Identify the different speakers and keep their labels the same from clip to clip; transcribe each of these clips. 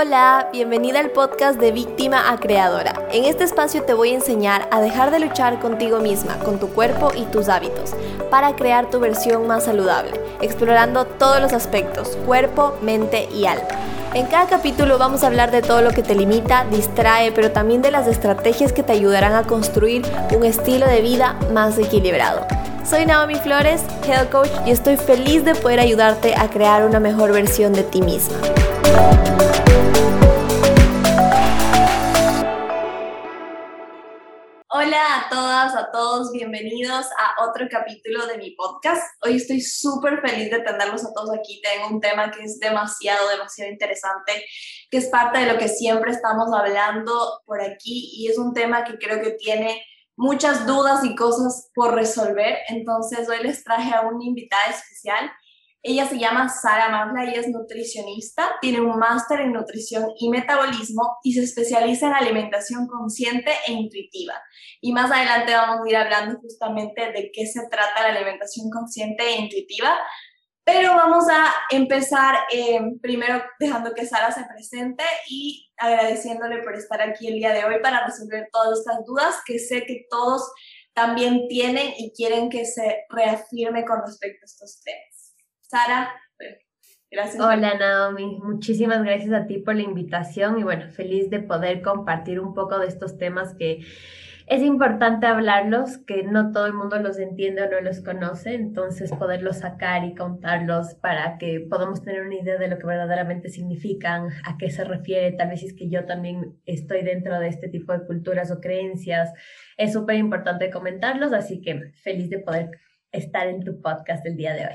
Speaker 1: Hola, bienvenida al podcast de Víctima a Creadora. En este espacio te voy a enseñar a dejar de luchar contigo misma, con tu cuerpo y tus hábitos, para crear tu versión más saludable, explorando todos los aspectos, cuerpo, mente y alma. En cada capítulo vamos a hablar de todo lo que te limita, distrae, pero también de las estrategias que te ayudarán a construir un estilo de vida más equilibrado. Soy Naomi Flores, Health Coach, y estoy feliz de poder ayudarte a crear una mejor versión de ti misma. A todas, a todos, bienvenidos a otro capítulo de mi podcast. Hoy estoy súper feliz de tenerlos a todos aquí. Tengo un tema que es demasiado, demasiado interesante, que es parte de lo que siempre estamos hablando por aquí y es un tema que creo que tiene muchas dudas y cosas por resolver. Entonces hoy les traje a una invitada especial ella se llama Sara Mabla, ella es nutricionista, tiene un máster en nutrición y metabolismo y se especializa en alimentación consciente e intuitiva. Y más adelante vamos a ir hablando justamente de qué se trata la alimentación consciente e intuitiva. Pero vamos a empezar eh, primero dejando que Sara se presente y agradeciéndole por estar aquí el día de hoy para resolver todas estas dudas que sé que todos también tienen y quieren que se reafirme con respecto a estos temas. Sara, gracias.
Speaker 2: Hola Naomi, muchísimas gracias a ti por la invitación y bueno, feliz de poder compartir un poco de estos temas que es importante hablarlos, que no todo el mundo los entiende o no los conoce, entonces poderlos sacar y contarlos para que podamos tener una idea de lo que verdaderamente significan, a qué se refiere, tal vez es que yo también estoy dentro de este tipo de culturas o creencias, es súper importante comentarlos, así que feliz de poder estar en tu podcast el día de hoy.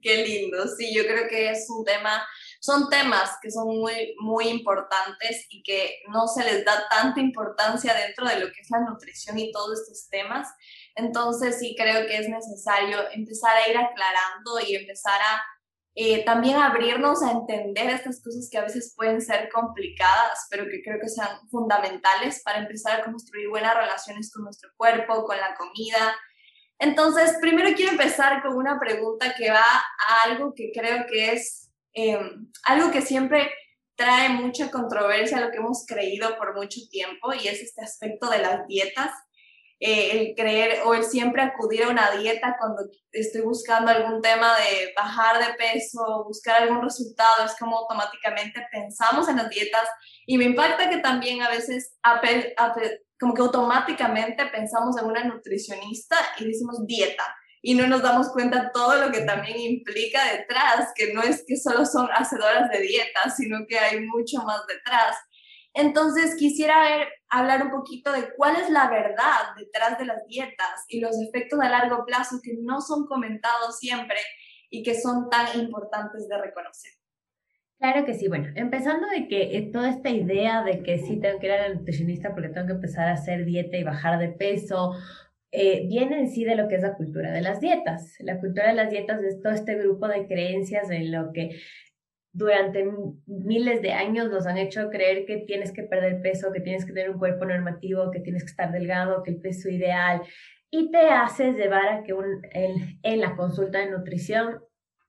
Speaker 1: Qué lindo, sí, yo creo que es un tema, son temas que son muy, muy importantes y que no se les da tanta importancia dentro de lo que es la nutrición y todos estos temas. Entonces sí creo que es necesario empezar a ir aclarando y empezar a eh, también abrirnos a entender estas cosas que a veces pueden ser complicadas, pero que creo que sean fundamentales para empezar a construir buenas relaciones con nuestro cuerpo, con la comida, entonces, primero quiero empezar con una pregunta que va a algo que creo que es em, algo que siempre trae mucha controversia, lo que hemos creído por mucho tiempo, y es este aspecto de las dietas. Eh, el creer o el siempre acudir a una dieta cuando estoy buscando algún tema de bajar de peso, buscar algún resultado, es como automáticamente pensamos en las dietas y me impacta que también a veces como que automáticamente pensamos en una nutricionista y decimos dieta y no nos damos cuenta todo lo que también implica detrás, que no es que solo son hacedoras de dieta, sino que hay mucho más detrás. Entonces quisiera ver, hablar un poquito de cuál es la verdad detrás de las dietas y los efectos a largo plazo que no son comentados siempre y que son tan importantes de reconocer.
Speaker 2: Claro que sí, bueno, empezando de que eh, toda esta idea de que sí tengo que ir a la nutricionista porque tengo que empezar a hacer dieta y bajar de peso, eh, viene en sí de lo que es la cultura de las dietas. La cultura de las dietas es todo este grupo de creencias en lo que durante miles de años nos han hecho creer que tienes que perder peso, que tienes que tener un cuerpo normativo, que tienes que estar delgado, que el peso ideal, y te haces llevar a que un, en, en la consulta de nutrición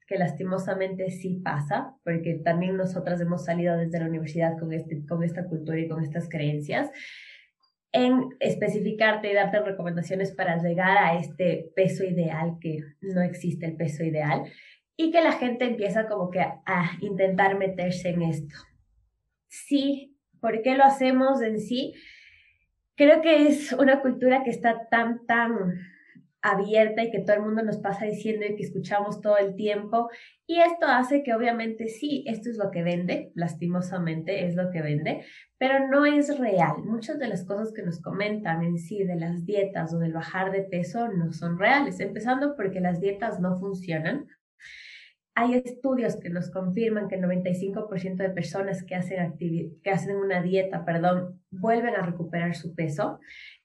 Speaker 2: que lastimosamente sí pasa, porque también nosotras hemos salido desde la universidad con, este, con esta cultura y con estas creencias, en especificarte y darte recomendaciones para llegar a este peso ideal, que no existe el peso ideal, y que la gente empieza como que a, intentar meterse en esto. Sí, ¿por qué lo hacemos en sí? Creo que es una cultura que está tan, tan abierta y que todo el mundo nos pasa diciendo y que escuchamos todo el tiempo. Y esto hace que obviamente sí, esto es lo que vende, lastimosamente es lo que vende, pero no es real. Muchas de las cosas que nos comentan en sí de las dietas o del bajar de peso no son reales, empezando porque las dietas no funcionan. Hay estudios que nos confirman que el 95% de personas que hacen, que hacen una dieta, perdón, vuelven a recuperar su peso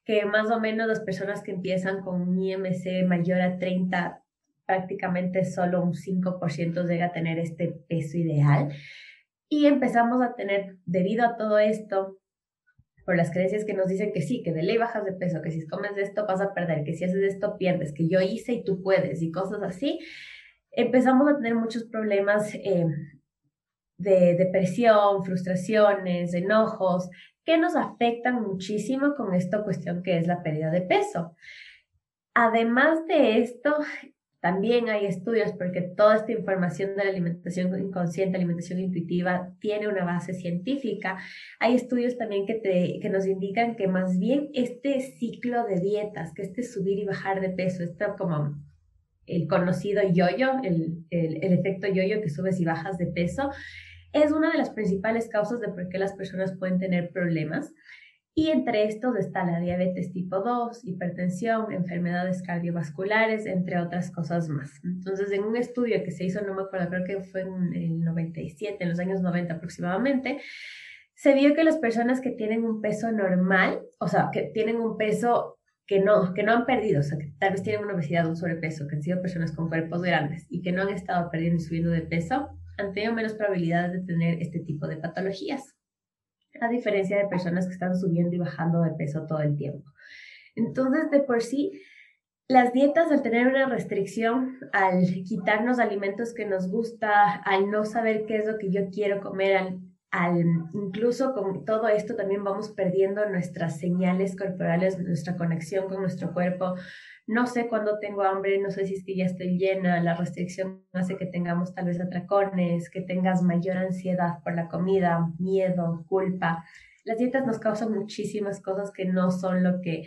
Speaker 2: que más o menos las personas que empiezan con un IMC mayor a 30, prácticamente solo un 5% llega a tener este peso ideal. Y empezamos a tener, debido a todo esto, por las creencias que nos dicen que sí, que de ley bajas de peso, que si comes esto vas a perder, que si haces esto pierdes, que yo hice y tú puedes y cosas así, empezamos a tener muchos problemas eh, de depresión, frustraciones, enojos, que nos afectan muchísimo con esta cuestión que es la pérdida de peso. Además de esto, también hay estudios porque toda esta información de la alimentación inconsciente, alimentación intuitiva, tiene una base científica. Hay estudios también que, te, que nos indican que más bien este ciclo de dietas, que este subir y bajar de peso, esto como el conocido yoyo, el, el, el efecto yoyo que subes y bajas de peso, es una de las principales causas de por qué las personas pueden tener problemas. Y entre estos está la diabetes tipo 2, hipertensión, enfermedades cardiovasculares, entre otras cosas más. Entonces, en un estudio que se hizo, no me acuerdo, creo que fue en el 97, en los años 90 aproximadamente, se vio que las personas que tienen un peso normal, o sea, que tienen un peso que no, que no han perdido, o sea, que tal vez tienen una obesidad o un sobrepeso, que han sido personas con cuerpos grandes y que no han estado perdiendo y subiendo de peso, han tenido menos probabilidades de tener este tipo de patologías a diferencia de personas que están subiendo y bajando de peso todo el tiempo. Entonces, de por sí, las dietas, al tener una restricción, al quitarnos alimentos que nos gusta, al no saber qué es lo que yo quiero comer, al, al, incluso con todo esto también vamos perdiendo nuestras señales corporales, nuestra conexión con nuestro cuerpo, no sé cuándo tengo hambre, no sé si es que ya estoy llena, la restricción hace que tengamos tal vez atracones, que tengas mayor ansiedad por la comida, miedo, culpa. Las dietas nos causan muchísimas cosas que no son lo que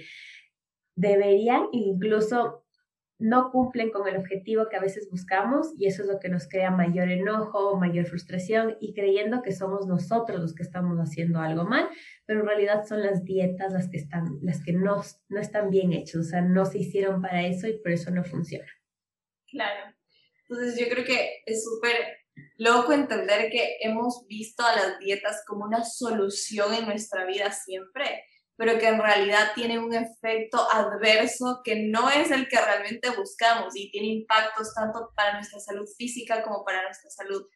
Speaker 2: deberían, incluso no cumplen con el objetivo que a veces buscamos y eso es lo que nos crea mayor enojo, mayor frustración y creyendo que somos nosotros los que estamos haciendo algo mal, pero en realidad son las dietas las que están, las que no, no están bien hechas, o sea, no se hicieron para eso y por eso no funciona.
Speaker 1: Claro. Entonces yo creo que es súper loco entender que hemos visto a las dietas como una solución en nuestra vida siempre pero que en realidad tiene un efecto adverso que no es el que realmente buscamos y tiene impactos tanto para nuestra salud física como para nuestra salud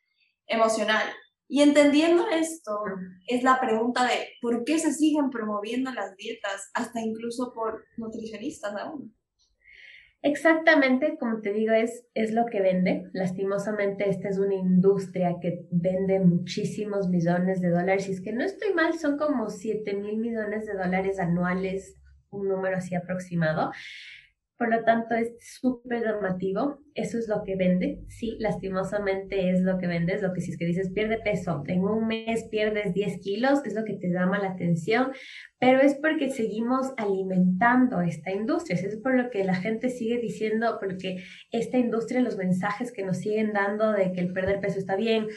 Speaker 1: emocional. Y entendiendo esto, es la pregunta de por qué se siguen promoviendo las dietas, hasta incluso por nutricionistas aún.
Speaker 2: Exactamente, como te digo, es, es lo que vende. Lastimosamente, esta es una industria que vende muchísimos millones de dólares. Y es que no estoy mal, son como 7 mil millones de dólares anuales, un número así aproximado. Por lo tanto, es súper llamativo. Eso es lo que vende. Sí, lastimosamente es lo que vende. Es lo que si es que dices pierde peso, en un mes pierdes 10 kilos, es lo que te llama la atención. Pero es porque seguimos alimentando esta industria. Es por lo que la gente sigue diciendo, porque esta industria, los mensajes que nos siguen dando de que el perder peso está bien,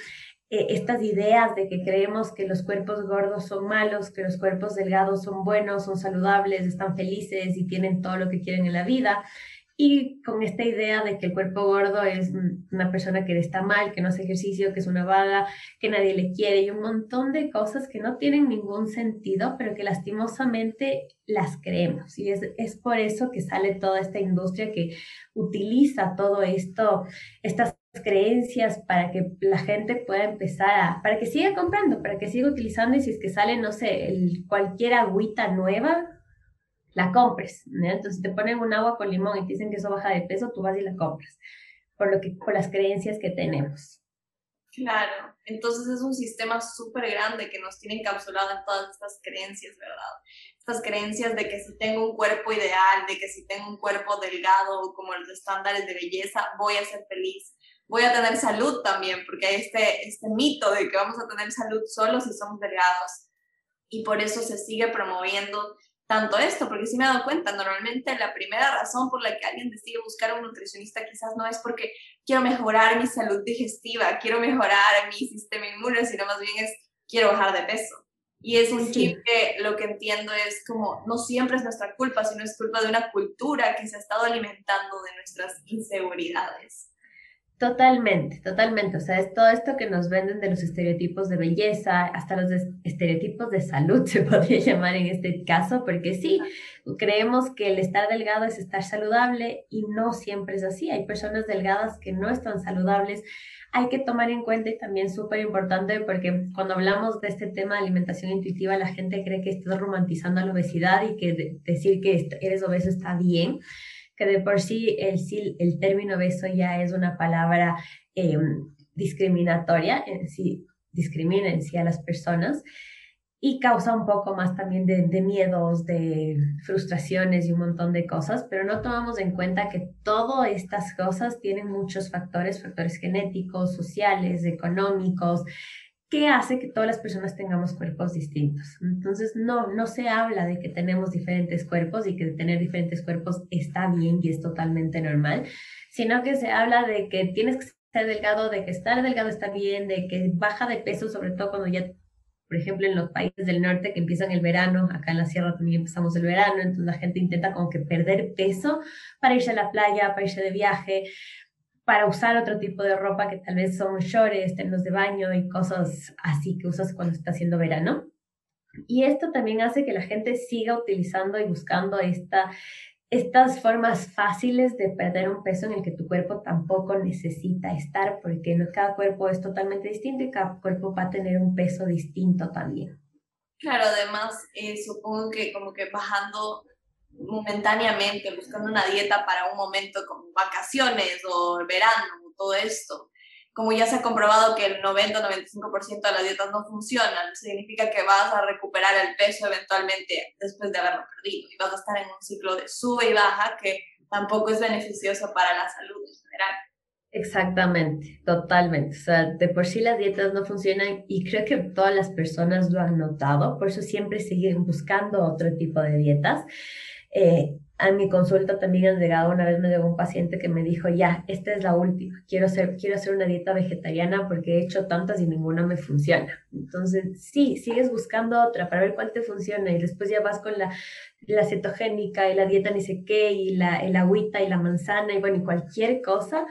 Speaker 2: eh, estas ideas de que creemos que los cuerpos gordos son malos, que los cuerpos delgados son buenos, son saludables, están felices y tienen todo lo que quieren en la vida. Y con esta idea de que el cuerpo gordo es una persona que está mal, que no hace ejercicio, que es una vaga, que nadie le quiere y un montón de cosas que no tienen ningún sentido, pero que lastimosamente las creemos. Y es, es por eso que sale toda esta industria que utiliza todo esto, estas creencias para que la gente pueda empezar a, para que siga comprando, para que siga utilizando y si es que sale, no sé, el, cualquier agüita nueva, la compres. Entonces, si te ponen un agua con limón y te dicen que eso baja de peso, tú vas y la compras, por, lo que, por las creencias que tenemos.
Speaker 1: Claro, entonces es un sistema súper grande que nos tiene encapsulado en todas estas creencias, ¿verdad? Estas creencias de que si tengo un cuerpo ideal, de que si tengo un cuerpo delgado como los estándares de belleza, voy a ser feliz voy a tener salud también, porque hay este, este mito de que vamos a tener salud solo si somos delgados. Y por eso se sigue promoviendo tanto esto, porque si me he dado cuenta, normalmente la primera razón por la que alguien decide buscar a un nutricionista quizás no es porque quiero mejorar mi salud digestiva, quiero mejorar mi sistema inmune, sino más bien es quiero bajar de peso. Y es un chip que lo que entiendo es como no siempre es nuestra culpa, sino es culpa de una cultura que se ha estado alimentando de nuestras inseguridades.
Speaker 2: Totalmente, totalmente. O sea, es todo esto que nos venden de los estereotipos de belleza, hasta los estereotipos de salud se podría llamar en este caso, porque sí, creemos que el estar delgado es estar saludable y no siempre es así. Hay personas delgadas que no están saludables. Hay que tomar en cuenta y también súper importante porque cuando hablamos de este tema de alimentación intuitiva, la gente cree que estás romantizando la obesidad y que decir que eres obeso está bien que de por sí el, el término beso ya es una palabra em, discriminatoria. Eh, si, discrimina en sí a las personas y causa un poco más también de, de, miedos, de frustraciones y un montón de cosas, pero no tomamos en cuenta que todas estas cosas tienen muchos factores, factores genéticos, sociales, económicos, que hace que todas las personas tengamos cuerpos distintos. Entonces, no, no se habla de que tenemos diferentes cuerpos y que tener diferentes cuerpos está bien y es totalmente normal, sino que se habla de que tienes que ser delgado, de que estar delgado está bien, de que baja de peso, sobre todo cuando ya por ejemplo, en los países del norte que empiezan el verano, acá en la sierra también empezamos el verano, entonces la gente intenta como que perder peso para irse a la playa, para irse de viaje, para usar otro tipo de ropa que tal vez son shorts, tenos de baño y cosas así que usas cuando está haciendo verano. Y esto también hace que la gente siga utilizando y buscando esta estas formas fáciles de perder un peso en el que tu cuerpo tampoco necesita estar, porque cada cuerpo es totalmente distinto y cada cuerpo va a tener un peso distinto también.
Speaker 1: Claro, además, eh, supongo que como que bajando momentáneamente, buscando una dieta para un momento como vacaciones o verano, todo esto, como ya se ha comprobado que el 90-95% de las dietas no funcionan, significa que vas a recuperar el peso eventualmente después de haberlo perdido y vas a estar en un ciclo de sube y baja que tampoco es beneficioso para la salud en general.
Speaker 2: Exactamente, totalmente. O sea, de por sí las dietas no funcionan y creo que todas las personas lo han notado, por eso siempre siguen buscando otro tipo de dietas. Eh, a mi consulta también han llegado, una vez me llegó un paciente que me dijo, ya, esta es la última, quiero hacer, quiero hacer una dieta vegetariana porque he hecho tantas y ninguna me funciona. Entonces, sí, sigues buscando otra para ver cuál te funciona y después ya vas con la, la cetogénica y la dieta ni sé qué y la, el agüita y la manzana y bueno, y cualquier cosa,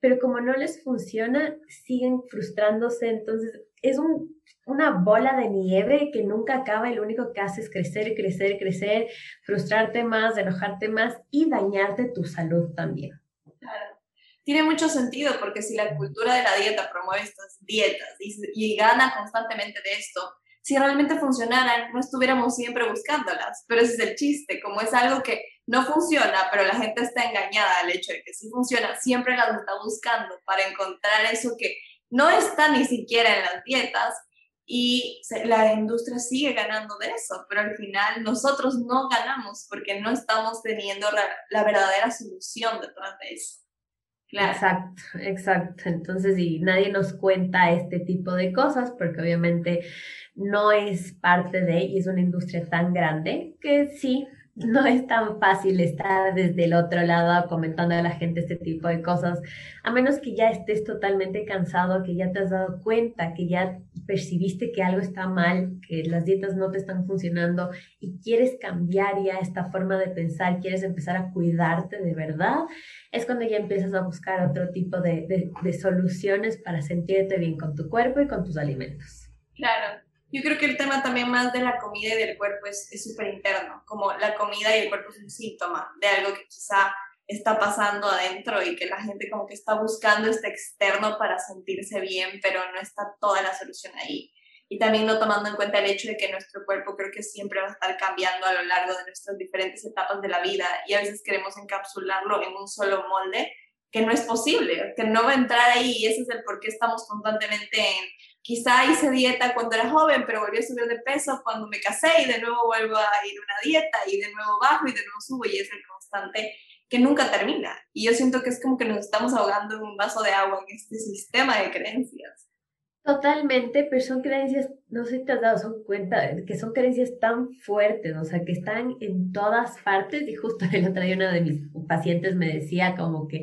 Speaker 2: pero como no les funciona, siguen frustrándose, entonces es un una bola de nieve que nunca acaba y lo único que hace es crecer, crecer, crecer, frustrarte más, enojarte más y dañarte tu salud también.
Speaker 1: Tiene mucho sentido porque si la cultura de la dieta promueve estas dietas y, y gana constantemente de esto, si realmente funcionaran, no estuviéramos siempre buscándolas. Pero ese es el chiste, como es algo que no funciona, pero la gente está engañada al hecho de que sí funciona, siempre las está buscando para encontrar eso que no está ni siquiera en las dietas y la industria sigue ganando de eso, pero al final nosotros no ganamos porque no estamos teniendo la verdadera solución detrás de eso.
Speaker 2: Exacto, exacto. Entonces, y nadie nos cuenta este tipo de cosas porque obviamente no es parte de, y es una industria tan grande que sí, no es tan fácil estar desde el otro lado comentando a la gente este tipo de cosas, a menos que ya estés totalmente cansado, que ya te has dado cuenta, que ya percibiste que algo está mal, que las dietas no te están funcionando y quieres cambiar ya esta forma de pensar, quieres empezar a cuidarte de verdad, es cuando ya empiezas a buscar otro tipo de, de, soluciones para sentirte bien con tu cuerpo y con tus alimentos.
Speaker 1: Claro, yo creo que el tema también más de la comida y del cuerpo es súper interno, como la comida y el cuerpo es un síntoma de algo que quizá está pasando adentro y que la gente como que está buscando este externo para sentirse bien, pero no está toda la solución ahí. Y también no tomando en cuenta el hecho de que nuestro cuerpo creo que siempre va a estar cambiando a lo largo de nuestras diferentes etapas de la vida y a veces queremos encapsularlo en un solo molde que no es posible, que no va a entrar ahí y ese es el por qué estamos constantemente en quizá hice dieta cuando era joven, pero volví a subir de peso cuando me casé y de nuevo vuelvo a ir a una dieta y de nuevo bajo y de nuevo subo y es el constante que nunca termina. Y yo siento que es como que nos estamos ahogando en un vaso de agua en este sistema de creencias.
Speaker 2: Totalmente, pero son creencias, no sé si te has dado cuenta, que son creencias tan fuertes, o sea, que están en todas partes. Y justo el otro día una de mis pacientes me decía como que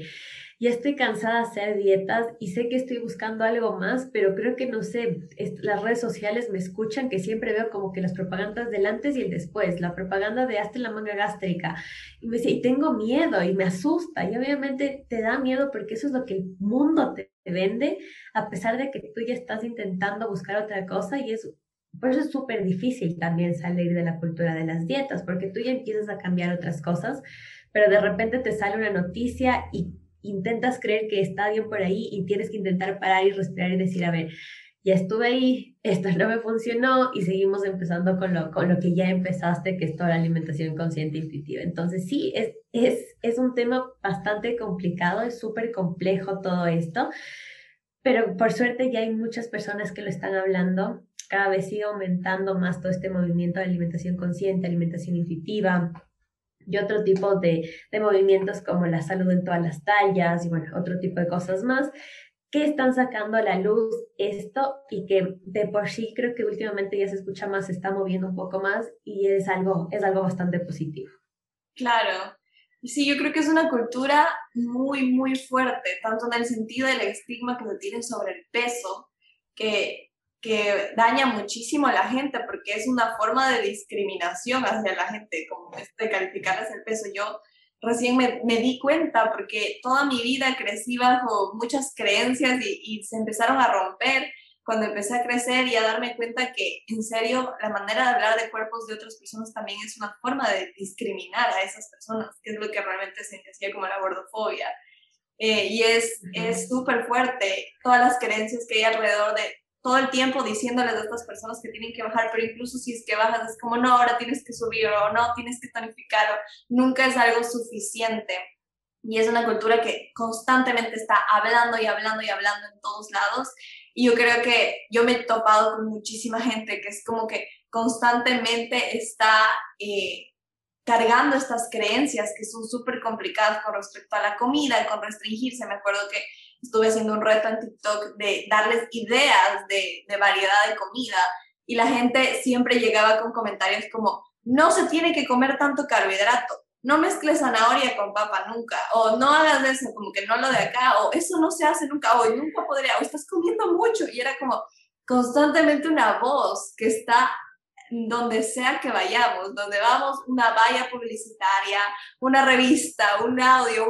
Speaker 2: ya estoy cansada de hacer dietas y sé que estoy buscando algo más, pero creo que no sé, las redes sociales me escuchan que siempre veo como que las propagandas del antes y el después, la propaganda de hazte la manga gástrica. Y me dice, y tengo miedo y me asusta. Y obviamente te da miedo porque eso es lo que el mundo te vende, a pesar de que tú ya estás intentando buscar otra cosa y es por eso es súper difícil también salir de la cultura de las dietas, porque tú ya empiezas a cambiar otras cosas, pero de repente te sale una noticia y intentas creer que está bien por ahí y tienes que intentar parar y respirar y decir, a ver, ya estuve ahí, esto no me funcionó y seguimos empezando con lo, con lo que ya empezaste, que es toda la alimentación consciente e intuitiva. Entonces sí, es, es, es un tema bastante complicado, es súper complejo todo esto, pero por suerte ya hay muchas personas que lo están hablando. Cada vez sigue aumentando más todo este movimiento de alimentación consciente, alimentación intuitiva, y otro tipo de, de, movimientos como la salud en todas las tallas y bueno, otro tipo de cosas más que están sacando a la luz esto y que de por sí creo que últimamente ya se escucha más, se está moviendo un poco más y es algo, es algo bastante positivo.
Speaker 1: Claro, sí, yo creo que es una cultura muy, muy fuerte, tanto en el sentido del estigma que se tiene sobre el peso, que, que daña muchísimo a la gente porque es una forma de discriminación hacia la gente, como este calificarles el peso. Yo recién me, me, di cuenta porque toda mi vida crecí bajo muchas creencias y, y, se empezaron a romper cuando empecé a crecer y a darme cuenta que en serio la manera de hablar de cuerpos de otras personas también es una forma de discriminar a esas personas, que es lo que realmente se decía como la gordofobia. Eh, y es súper fuerte todas las creencias que hay alrededor de todo el tiempo diciéndoles a estas personas que tienen que bajar, pero incluso si es que bajas es como, no, ahora tienes que subir o no, tienes que tonificar o nunca es algo suficiente. Y es una cultura que constantemente está hablando y hablando y hablando en todos lados. Y yo creo que yo me he topado con muchísima gente que es como que constantemente está eh, cargando estas creencias que son súper complicadas con respecto a la comida, con restringirse. Me acuerdo que estuve haciendo un reto en TikTok de darles ideas de, variedad de comida y la gente siempre llegaba con comentarios como, no se tiene que comer tanto carbohidrato, no mezcles zanahoria con papa nunca, o no hagas eso, como que no lo de acá, o eso no se hace nunca, o nunca podría, o estás comiendo mucho, y era como constantemente una voz que está donde sea que vayamos, donde vamos, una valla publicitaria, una revista, un audio,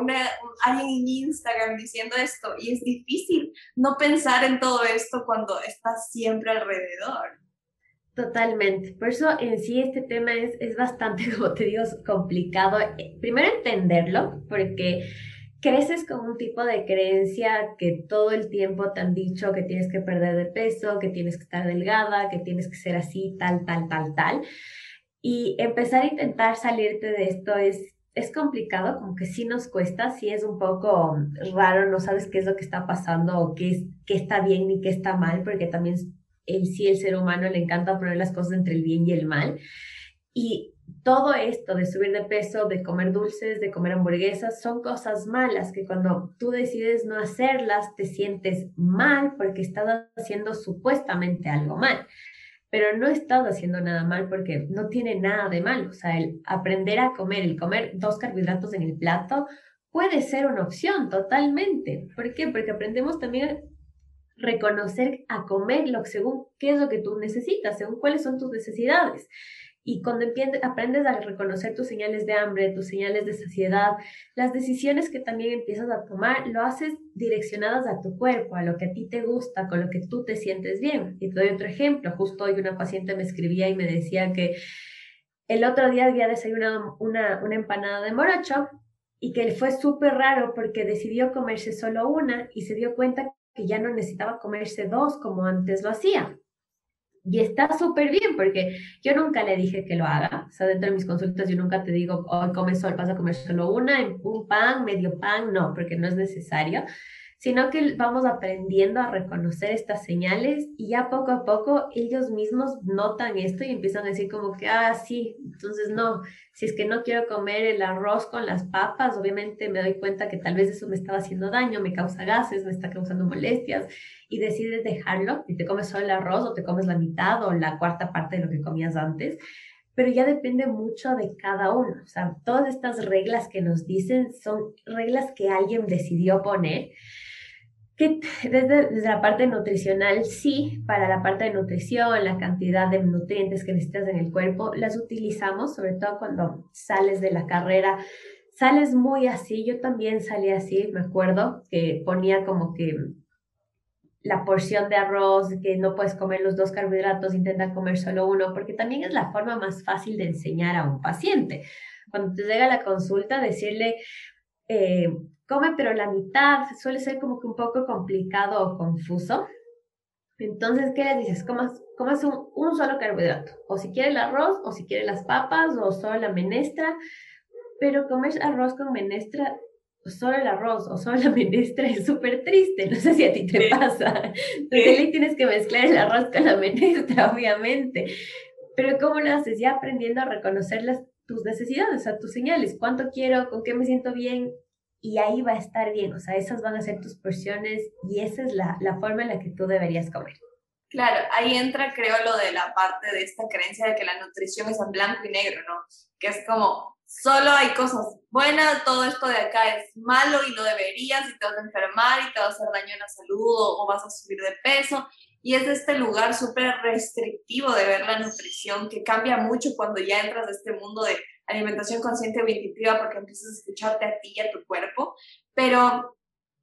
Speaker 1: alguien en Instagram diciendo esto. Y es difícil no pensar en todo esto cuando estás siempre alrededor.
Speaker 2: Totalmente. Por eso en sí este tema es, es bastante, como te digo, complicado. Eh, primero entenderlo, porque creces con un tipo de creencia que todo el tiempo te han dicho que tienes que perder de peso, que tienes que estar delgada, que tienes que ser así, tal, tal, tal, tal. Y empezar a intentar salirte de esto es, es complicado, como que sí nos cuesta, sí es un poco raro, no sabes qué es lo que está pasando o qué, es, qué está bien ni qué está mal, porque también el sí, el ser humano le encanta poner las cosas entre el bien y el mal. Y todo esto de subir de peso, de comer dulces, de comer hamburguesas, son cosas malas que cuando tú decides no hacerlas te sientes mal porque estás haciendo supuestamente algo mal. Pero no estás haciendo nada mal porque no tiene nada de mal. O sea, el aprender a comer, el comer dos carbohidratos en el plato puede ser una opción totalmente. ¿Por qué? Porque aprendemos también a reconocer a comer lo, según qué es lo que tú necesitas, según cuáles son tus necesidades. Y cuando aprendes a reconocer tus señales de hambre, tus señales de saciedad, las decisiones que también empiezas a tomar, lo haces direccionadas a tu cuerpo, a lo que a ti te gusta, con lo que tú te sientes bien. Y te doy otro ejemplo. Justo hoy una paciente me escribía y me decía que el otro día había desayunado una, empanada de morocho y que fue súper raro porque decidió comerse solo una y se dio cuenta que ya no necesitaba comerse dos como antes lo hacía. Y está súper bien porque yo nunca le dije que lo haga. O sea, dentro de mis consultas yo nunca te digo, hoy comes sol, vas a comer solo una, un pan, medio pan, no, porque no es necesario sino que vamos aprendiendo a reconocer estas señales y ya poco a poco ellos mismos notan esto y empiezan a decir como que, ah, sí, entonces no, si es que no quiero comer el arroz con las papas, obviamente me doy cuenta que tal vez eso me estaba haciendo daño, me causa gases, me está causando molestias y decides dejarlo y te comes solo el arroz o te comes la mitad o la cuarta parte de lo que comías antes. Pero ya depende mucho de cada uno. O sea, todas estas reglas que nos dicen son reglas que alguien decidió poner que desde, desde, la parte nutricional, sí, para la parte de nutrición, la cantidad de nutrientes que necesitas en el cuerpo, las utilizamos, sobre todo cuando sales de la carrera, sales muy así, yo también salí así, me acuerdo, que ponía como que la porción de arroz, que no puedes comer los dos carbohidratos, intenta comer solo uno, porque también es la forma más fácil de enseñar a un paciente. Cuando te llega la consulta, decirle, eh, come pero la mitad, suele ser como que un poco complicado o confuso. Entonces, ¿qué le dices? Comas, comas un, solo carbohidrato, o si quiere el arroz, o si quiere las papas, o solo la menestra, pero comer arroz con menestra solo el arroz o solo la menestra es súper triste. No sé si a ti te pasa. Entonces tienes que mezclar el arroz con la menestra, obviamente. Pero ¿cómo lo haces? Ya aprendiendo a reconocer las, tus necesidades, o sea, tus señales. ¿Cuánto quiero? ¿Con qué me siento bien? Y ahí va a estar bien. O sea, esas van a ser tus porciones y esa es la, la forma en la que tú deberías comer.
Speaker 1: Claro, ahí entra, creo, lo de la parte de esta creencia de que la nutrición es en blanco y negro, ¿no? Que es como, solo hay cosas buenas, todo esto de acá es malo y no deberías y te vas a enfermar y te va a hacer daño en la salud o, vas a subir de peso. Y es de este lugar súper restrictivo de ver la nutrición que cambia mucho cuando ya entras a este mundo de alimentación consciente o intuitiva porque empiezas a escucharte a ti y a tu cuerpo. Pero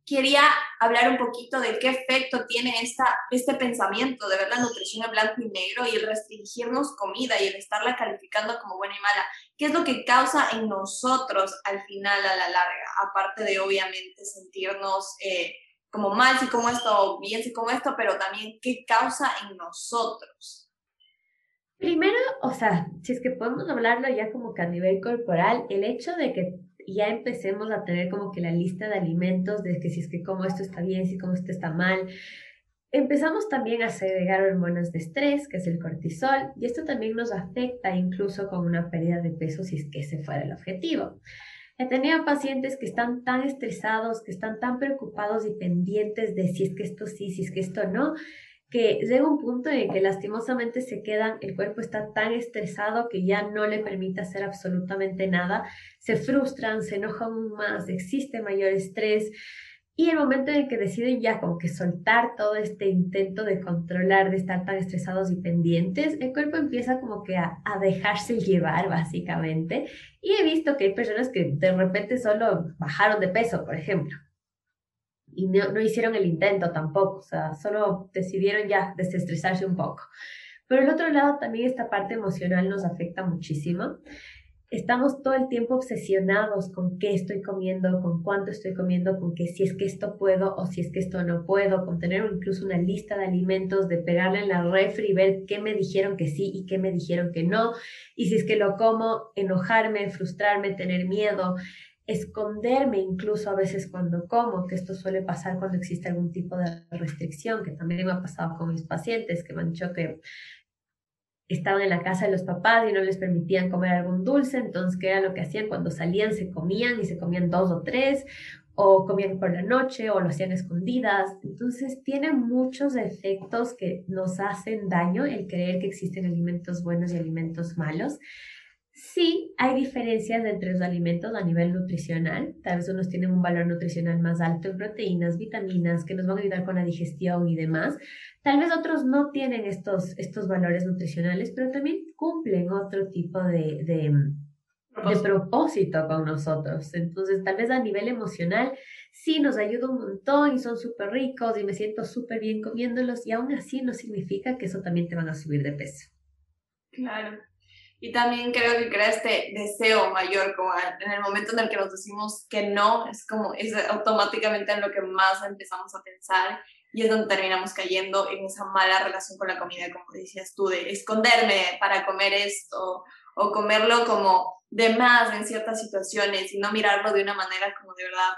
Speaker 1: quería hablar un poquito de qué efecto tiene esta, este pensamiento de ver la nutrición en blanco y negro y el restringirnos comida y el estarla calificando como buena y mala. ¿Qué es lo que causa en nosotros al final, a la larga? Aparte de obviamente sentirnos eh, como mal si como esto, bien si como esto, pero también qué causa en nosotros.
Speaker 2: Primero, o sea, si es que podemos hablarlo ya como que a nivel corporal, el hecho de que ya empecemos a tener como que la lista de alimentos, de que si es que como esto está bien, si como esto está mal. Empezamos también a segregar hormonas de estrés, que es el cortisol, y esto también nos afecta incluso con una pérdida de peso si es que ese fuera el objetivo. He tenido pacientes que están tan estresados, que están tan preocupados y pendientes de si es que esto sí, si es que esto no, que llega un punto en que lastimosamente se quedan, el cuerpo está tan estresado que ya no le permite hacer absolutamente nada, se frustran, se enojan más, existe mayor estrés. Y el momento en que deciden ya como que soltar todo este intento de controlar, de estar tan estresados y pendientes, el cuerpo empieza como que a, dejarse llevar básicamente. Y he visto que hay personas que de repente solo bajaron de peso, por ejemplo y no, hicieron el intento tampoco, o sea, solo decidieron ya desestresarse un poco. Pero el otro lado también esta parte emocional nos afecta muchísimo. Estamos todo el tiempo obsesionados con qué estoy comiendo, con cuánto estoy comiendo, con que si es que esto puedo o si es que esto no puedo, con tener incluso una lista de alimentos, de pegarle en la refri y ver qué me dijeron que sí y qué me dijeron que no. Y si es que lo como, enojarme, frustrarme, tener miedo esconderme incluso a veces cuando como, que esto suele pasar cuando existe algún tipo de restricción, que también me ha pasado con mis pacientes que me han dicho que estaban en la casa de los papás y no les permitían comer algún dulce, entonces qué era lo que hacían cuando salían, se comían y se comían dos o tres, o comían por la noche o lo hacían escondidas. Entonces tiene muchos efectos que nos hacen daño el creer que existen alimentos buenos y alimentos malos. Sí, hay diferencias entre los alimentos a nivel nutricional. Tal vez unos tienen un valor nutricional más alto en proteínas, vitaminas, que nos van a ayudar con la digestión y demás. Tal vez otros no tienen estos, estos valores nutricionales, pero también cumplen otro tipo de, de, de propósito con nosotros. Entonces, tal vez a nivel emocional sí nos ayuda un montón y son súper ricos y me siento súper bien comiéndolos y aún así no significa que eso también te van a subir de peso.
Speaker 1: Claro. Y también creo que crea este deseo mayor, como en el momento en el que nos decimos que no, es como es automáticamente en lo que más empezamos a pensar y es donde terminamos cayendo en esa mala relación con la comida, como decías tú, de esconderme para comer esto o comerlo como de más en ciertas situaciones y no mirarlo de una manera como de verdad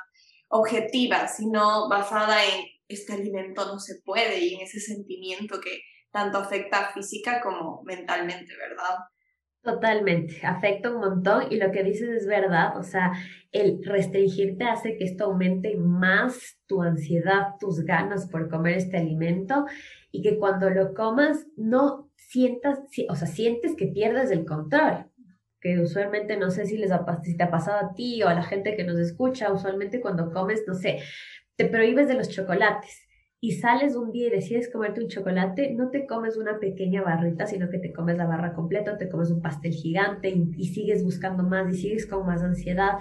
Speaker 1: objetiva, sino basada en este alimento no se puede y en ese sentimiento que tanto afecta física como mentalmente, ¿verdad?
Speaker 2: Totalmente, afecta un montón y lo que dices es verdad, o sea, el restringirte hace que esto aumente más tu ansiedad, tus ganas por comer este alimento y que cuando lo comas no sientas, o sea, sientes que pierdes el control, que usualmente no sé si les ha, si te ha pasado a ti o a la gente que nos escucha, usualmente cuando comes, no sé, te prohíbes de los chocolates y sales un día y decides comerte un chocolate, no te comes una pequeña barrita, sino que te comes la barra completa, te comes un pastel gigante y, sigues buscando más y sigues con más ansiedad.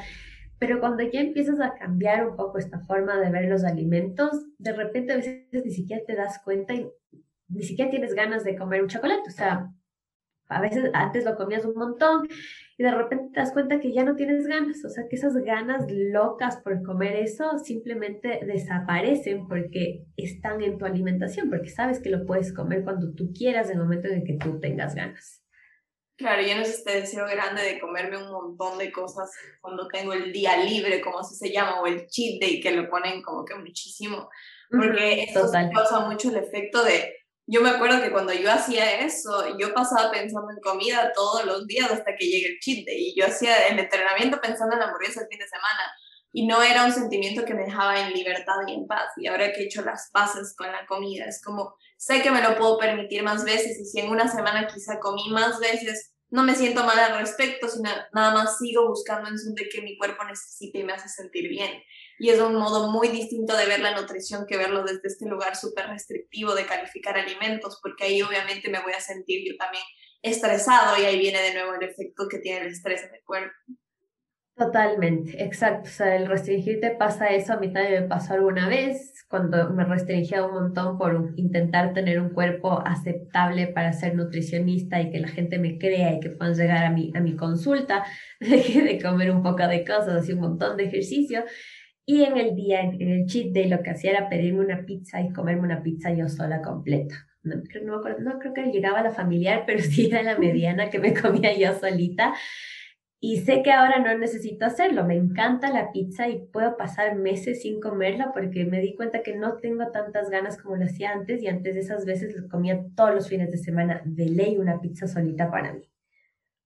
Speaker 2: Pero cuando ya empiezas a cambiar un poco esta forma de ver los alimentos, de repente a veces ni siquiera te das cuenta y ni siquiera tienes ganas de comer un chocolate. O sea, a veces antes lo comías un montón y de repente te das cuenta que ya no tienes ganas, o sea que esas ganas locas por comer eso simplemente desaparecen porque están en tu alimentación, porque sabes que lo puedes comer cuando tú quieras, en el momento en el que tú tengas ganas.
Speaker 1: Claro, yo no es este deseo grande de comerme un montón de cosas cuando tengo el día libre, como así se llama, o el cheat day, que lo ponen como que muchísimo, porque esto causa mucho el efecto de, yo me acuerdo que cuando yo hacía eso, yo pasaba pensando en comida todos los días hasta que llegue el cheat y yo hacía el entrenamiento pensando en la hamburguesa el fin de semana, y no era un sentimiento que me dejaba en libertad y en paz, y ahora que he hecho las paces con la comida, es como sé que me lo puedo permitir más veces y si en una semana quizá comí más veces, no me siento mal al respecto, sino nada más sigo buscando en son de que mi cuerpo necesita y me hace sentir bien. Y es un modo muy distinto de ver la nutrición que verlo desde este lugar súper restrictivo de calificar alimentos, porque ahí obviamente me voy a sentir yo también estresado y ahí viene de nuevo el efecto que tiene el estrés en el cuerpo.
Speaker 2: Totalmente, exacto. O sea, el restringirte pasa eso, a mí también me pasó alguna vez, cuando me restringía un montón por intentar tener un cuerpo aceptable para ser nutricionista y que la gente me crea y que puedan llegar a mi, a mi consulta, dejé de comer un poco de cosas, así un montón de ejercicio. Y en el día, en el cheat day, lo que hacía era pedirme una pizza y comerme una pizza yo sola completa. No, no, no creo que llegaba la familiar, pero sí era la mediana que me comía yo solita. Y sé que ahora no necesito hacerlo. Me encanta la pizza y puedo pasar meses sin comerla porque me di cuenta que no tengo tantas ganas como lo hacía antes y antes de esas veces lo comía todos los fines de semana de ley una pizza solita para mí.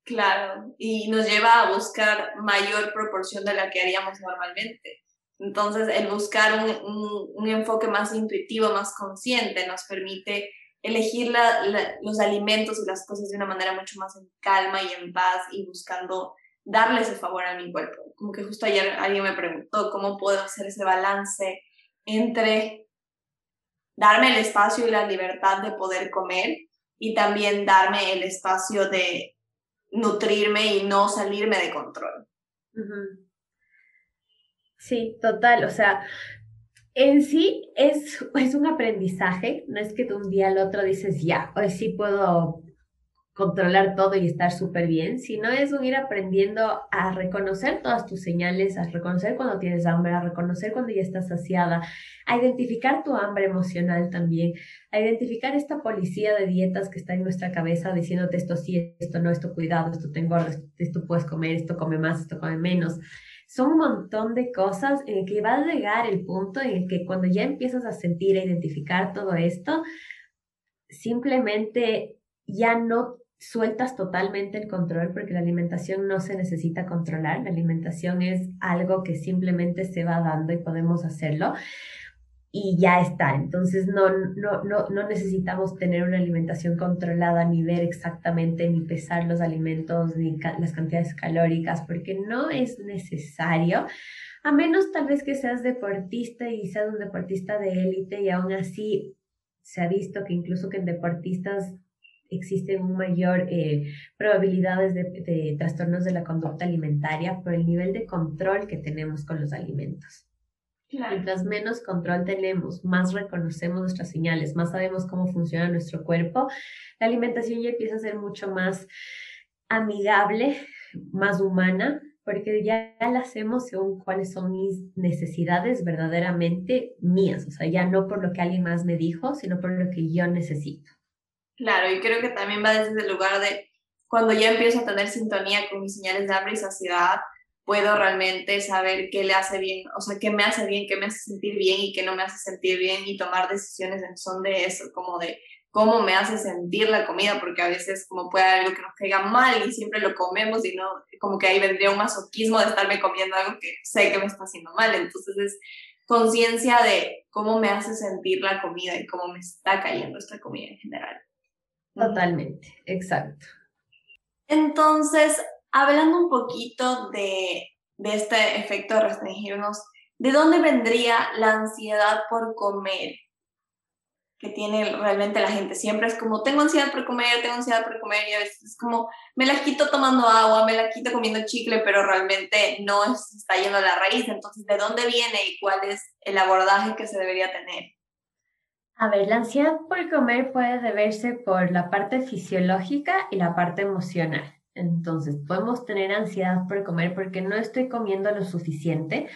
Speaker 1: Claro, y nos lleva a buscar mayor proporción de la que haríamos normalmente. Entonces, el buscar un, un, enfoque más intuitivo, más consciente, nos permite elegir los alimentos y las cosas de una manera mucho más en calma y en paz y buscando darle ese favor a mi cuerpo. Como que justo ayer alguien me preguntó cómo puedo hacer ese balance entre darme el espacio y la libertad de poder comer y también darme el espacio de nutrirme y no salirme de control.
Speaker 2: Sí, total. O sea, en sí es, es un aprendizaje. No es que de un día al otro dices, ya, hoy sí puedo controlar todo y estar súper bien, sino es un ir aprendiendo a reconocer todas tus señales, a reconocer cuando tienes hambre, a reconocer cuando ya estás saciada, a identificar tu hambre emocional también, a identificar esta policía de dietas que está en nuestra cabeza diciéndote esto sí, esto no, esto cuidado, esto te engorda, esto, puedes comer, esto come más, esto come menos. Son un montón de cosas en que va a llegar el punto en el que cuando ya empiezas a sentir, a identificar todo esto, simplemente ya no sueltas totalmente el control porque la alimentación no se necesita controlar, la alimentación es algo que simplemente se va dando y podemos hacerlo y ya está. Entonces no, no, no, no necesitamos tener una alimentación controlada ni ver exactamente ni pesar los alimentos ni las cantidades calóricas porque no es necesario. A menos tal vez que seas deportista y seas un deportista de élite y aún así se ha visto que incluso que en deportistas existen mayor eh, probabilidades de, trastornos de la conducta alimentaria por el nivel de control que tenemos con los alimentos. Mientras menos control tenemos, más reconocemos nuestras señales, más sabemos cómo funciona nuestro cuerpo, la alimentación ya empieza a ser mucho más amigable, más humana, porque ya la hacemos según cuáles son mis necesidades verdaderamente mías, o sea, ya no por lo que alguien más me dijo, sino por lo que yo necesito.
Speaker 1: Claro, y creo que también va desde el lugar de cuando ya empiezo a tener sintonía con mis señales de hambre y saciedad, puedo realmente saber qué le hace bien, o sea, qué me hace bien, qué me hace sentir bien y qué no me hace sentir bien y tomar decisiones en son de eso, como de cómo me hace sentir la comida, porque a veces como puede haber algo que nos caiga mal y siempre lo comemos y no, como que ahí vendría un masoquismo de estarme comiendo algo que sé que me está haciendo mal, entonces es conciencia de cómo me hace sentir la comida y cómo me está cayendo esta comida en general.
Speaker 2: Totalmente, exacto.
Speaker 1: Entonces, hablando un poquito de, de este efecto de restringirnos, ¿de dónde vendría la ansiedad por comer que tiene realmente la gente? Siempre es como, tengo ansiedad por comer, tengo ansiedad por comer, y a veces es como, me la quito tomando agua, me la quito comiendo chicle, pero realmente no está yendo a la raíz. Entonces, ¿de dónde viene y cuál es el abordaje que se debería tener?
Speaker 2: A ver, la ansiedad por comer puede deberse por la parte fisiológica y la parte emocional. Entonces, podemos tener ansiedad por comer porque no estoy comiendo lo suficiente,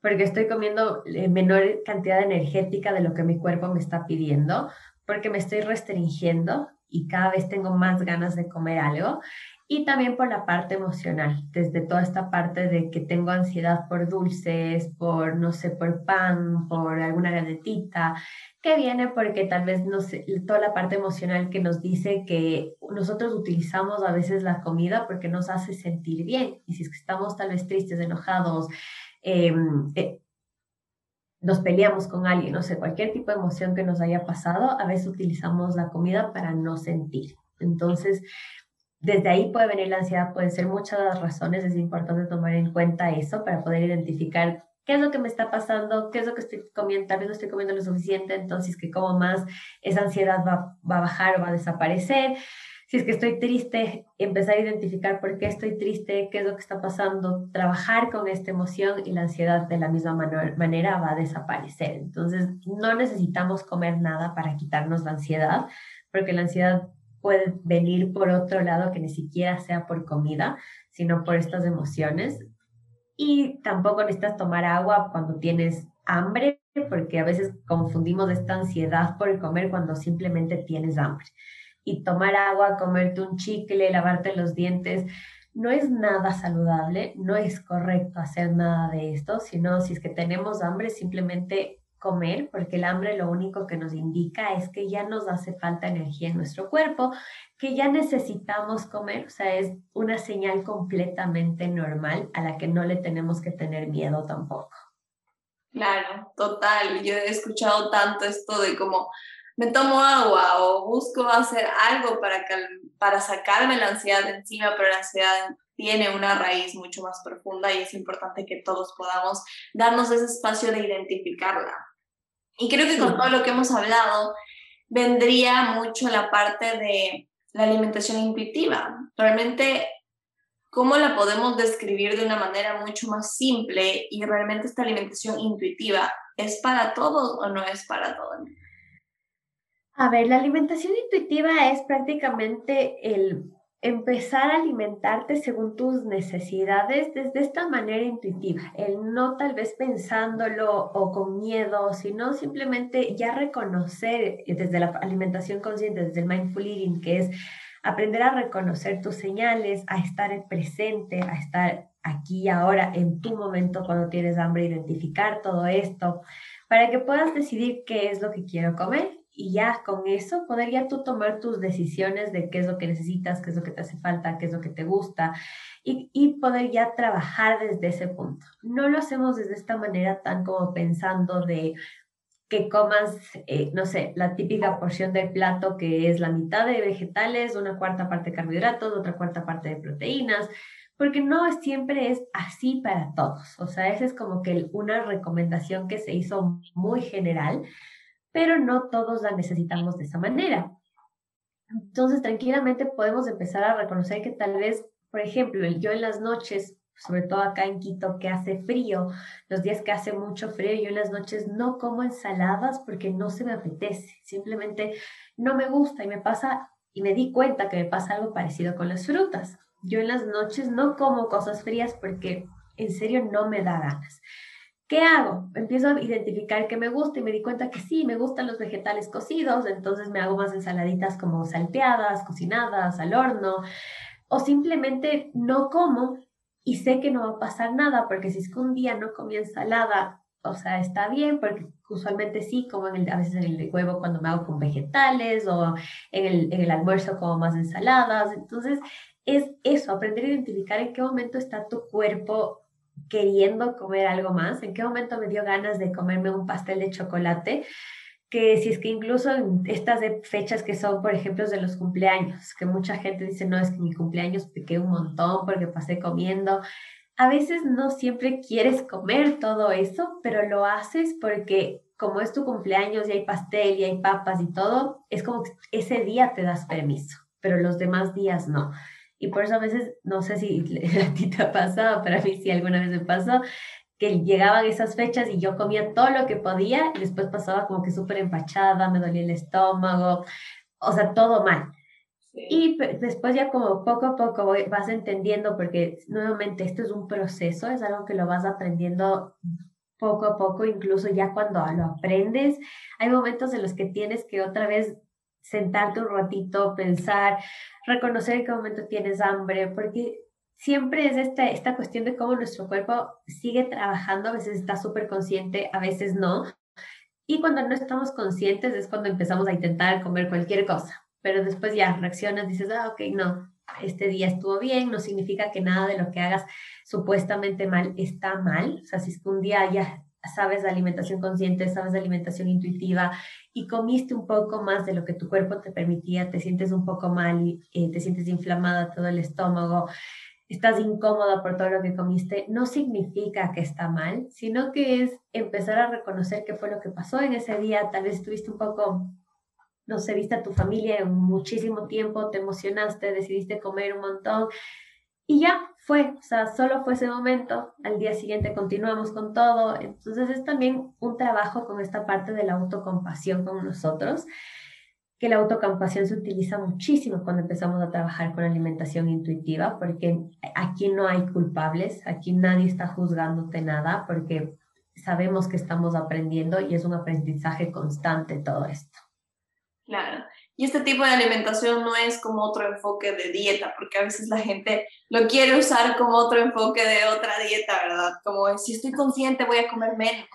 Speaker 2: porque estoy comiendo eh, menor cantidad energética de lo que mi cuerpo me está pidiendo, porque me estoy restringiendo y cada vez tengo más ganas de comer algo. Y también por la parte emocional, desde toda esta parte de que tengo ansiedad por dulces, por, no sé, por pan, por alguna galletita, que viene porque tal vez, no sé, toda la parte emocional que nos dice que nosotros utilizamos a veces la comida porque nos hace sentir bien. Y si es que estamos tal vez tristes, enojados, em, eh, nos peleamos con alguien, no sé, cualquier tipo de emoción que nos haya pasado, a veces utilizamos la comida para no sentir. Entonces, desde ahí puede venir la ansiedad, pueden ser muchas las razones, es importante tomar en cuenta eso para poder identificar qué es lo que me está pasando, qué es lo que estoy comiendo, tal vez no estoy comiendo lo suficiente, entonces que como más, esa ansiedad va, va a bajar o va a desaparecer. Si es que estoy triste, empezar a identificar por qué estoy triste, qué es lo que está pasando, trabajar con esta emoción y la ansiedad de la misma manera va a desaparecer. Entonces, no necesitamos comer nada para quitarnos la ansiedad, porque la ansiedad puede venir por otro lado que ni siquiera sea por comida, sino por estas emociones. Y tampoco necesitas tomar agua cuando tienes hambre, porque a veces confundimos esta ansiedad por comer cuando simplemente tienes hambre. Y tomar agua, comerte un chicle, lavarte los dientes, no es nada saludable, no es correcto hacer nada de esto, sino si es que tenemos hambre, simplemente comer, porque el hambre lo único que nos indica es que ya nos hace falta energía en nuestro cuerpo, que ya necesitamos comer, o sea, es una señal completamente normal a la que no le tenemos que tener miedo tampoco.
Speaker 1: Claro, total. Yo he escuchado tanto esto de como me tomo agua o busco hacer algo para, para sacarme la ansiedad de encima, pero la ansiedad tiene una raíz mucho más profunda y es importante que todos podamos darnos ese espacio de identificarla. Y creo que con todo lo que hemos hablado, vendría mucho la parte de la alimentación intuitiva. Realmente, ¿cómo la podemos describir de una manera mucho más simple? Y realmente esta alimentación intuitiva, ¿es para todos o no es para todos?
Speaker 2: A ver, la alimentación intuitiva es prácticamente el empezar a alimentarte según tus necesidades desde esta manera intuitiva, el no tal vez pensándolo o con miedo, sino simplemente ya reconocer desde la alimentación consciente, desde el mindful eating, que es aprender a reconocer tus señales, a estar presente, a estar aquí ahora en tu momento cuando tienes hambre, identificar todo esto, para que puedas decidir qué es lo que quiero comer y ya con eso poder ya tú tomar tus decisiones de qué es lo que necesitas, qué es lo que te hace falta, qué es lo que te gusta y, y poder ya trabajar desde ese punto. No lo hacemos desde esta manera tan como pensando de que comas, eh, no sé, la típica porción del plato que es la mitad de vegetales, una cuarta parte de carbohidratos, otra cuarta parte de proteínas, porque no siempre es así para todos. O sea, esa es como que una recomendación que se hizo muy general, pero no todos la necesitamos de esa manera. Entonces, tranquilamente podemos empezar a reconocer que tal vez, por ejemplo, yo en las noches, sobre todo acá en Quito, que hace frío, los días que hace mucho frío, yo en las noches no como ensaladas porque no se me apetece, simplemente no me gusta y me pasa, y me di cuenta que me pasa algo parecido con las frutas. Yo en las noches no como cosas frías porque en serio no me da ganas. ¿Qué hago? Empiezo a identificar que me gusta y me di cuenta que sí, me gustan los vegetales cocidos, entonces me hago más ensaladitas como salteadas, cocinadas, al horno, o simplemente no como y sé que no va a pasar nada, porque si es que un día no comí ensalada, o sea, está bien, porque usualmente sí, como en el, a veces en el huevo cuando me hago con vegetales o en el, en el almuerzo como más ensaladas. Entonces, es eso, aprender a identificar en qué momento está tu cuerpo queriendo comer algo más, en qué momento me dio ganas de comerme un pastel de chocolate, que si es que incluso en estas fechas que son, por ejemplo, de los cumpleaños, que mucha gente dice, no, es que mi cumpleaños piqué un montón porque pasé comiendo. A veces no siempre quieres comer todo eso, pero lo haces porque como es tu cumpleaños y hay pastel y hay papas y todo, es como que ese día te das permiso, pero los demás días no. Y por eso a veces, no sé si a ti te ha pasado, pero a mí sí alguna vez me pasó, que llegaban esas fechas y yo comía todo lo que podía y después pasaba como que súper empachada, me dolía el estómago, o sea, todo mal. Y después ya como poco a poco vas entendiendo, porque nuevamente esto es un proceso, es algo que lo vas aprendiendo poco a poco, incluso ya cuando lo aprendes, hay momentos en los que tienes que otra vez sentarte un ratito, pensar, reconocer en qué momento tienes hambre, porque siempre es esta, esta cuestión de cómo nuestro cuerpo sigue trabajando, a veces está súper consciente, a veces no. Y cuando no estamos conscientes es cuando empezamos a intentar comer cualquier cosa, pero después ya reaccionas, dices, ah, ok, no, este día estuvo bien, no significa que nada de lo que hagas supuestamente mal está mal. O sea, si es que un día ya sabes de alimentación consciente, sabes de alimentación intuitiva y comiste un poco más de lo que tu cuerpo te permitía, te sientes un poco mal, eh, te sientes inflamada todo el estómago, estás incómoda por todo lo que comiste, no significa que está mal, sino que es empezar a reconocer qué fue lo que pasó en ese día, tal vez estuviste un poco no sé, viste a tu familia en muchísimo tiempo, te emocionaste, decidiste comer un montón y ya fue, o sea, solo fue ese momento, al día siguiente continuamos con todo, entonces es también un trabajo con esta parte de la autocompasión con nosotros, que la autocompasión se utiliza muchísimo cuando empezamos a trabajar con alimentación intuitiva, porque aquí no hay culpables, aquí nadie está juzgándote nada, porque sabemos que estamos aprendiendo y es un aprendizaje constante todo esto.
Speaker 1: Claro. Y este tipo de alimentación no es como otro enfoque de dieta, porque a veces la gente lo quiere usar como otro enfoque de otra dieta, ¿verdad? Como si estoy consciente voy a comer menos.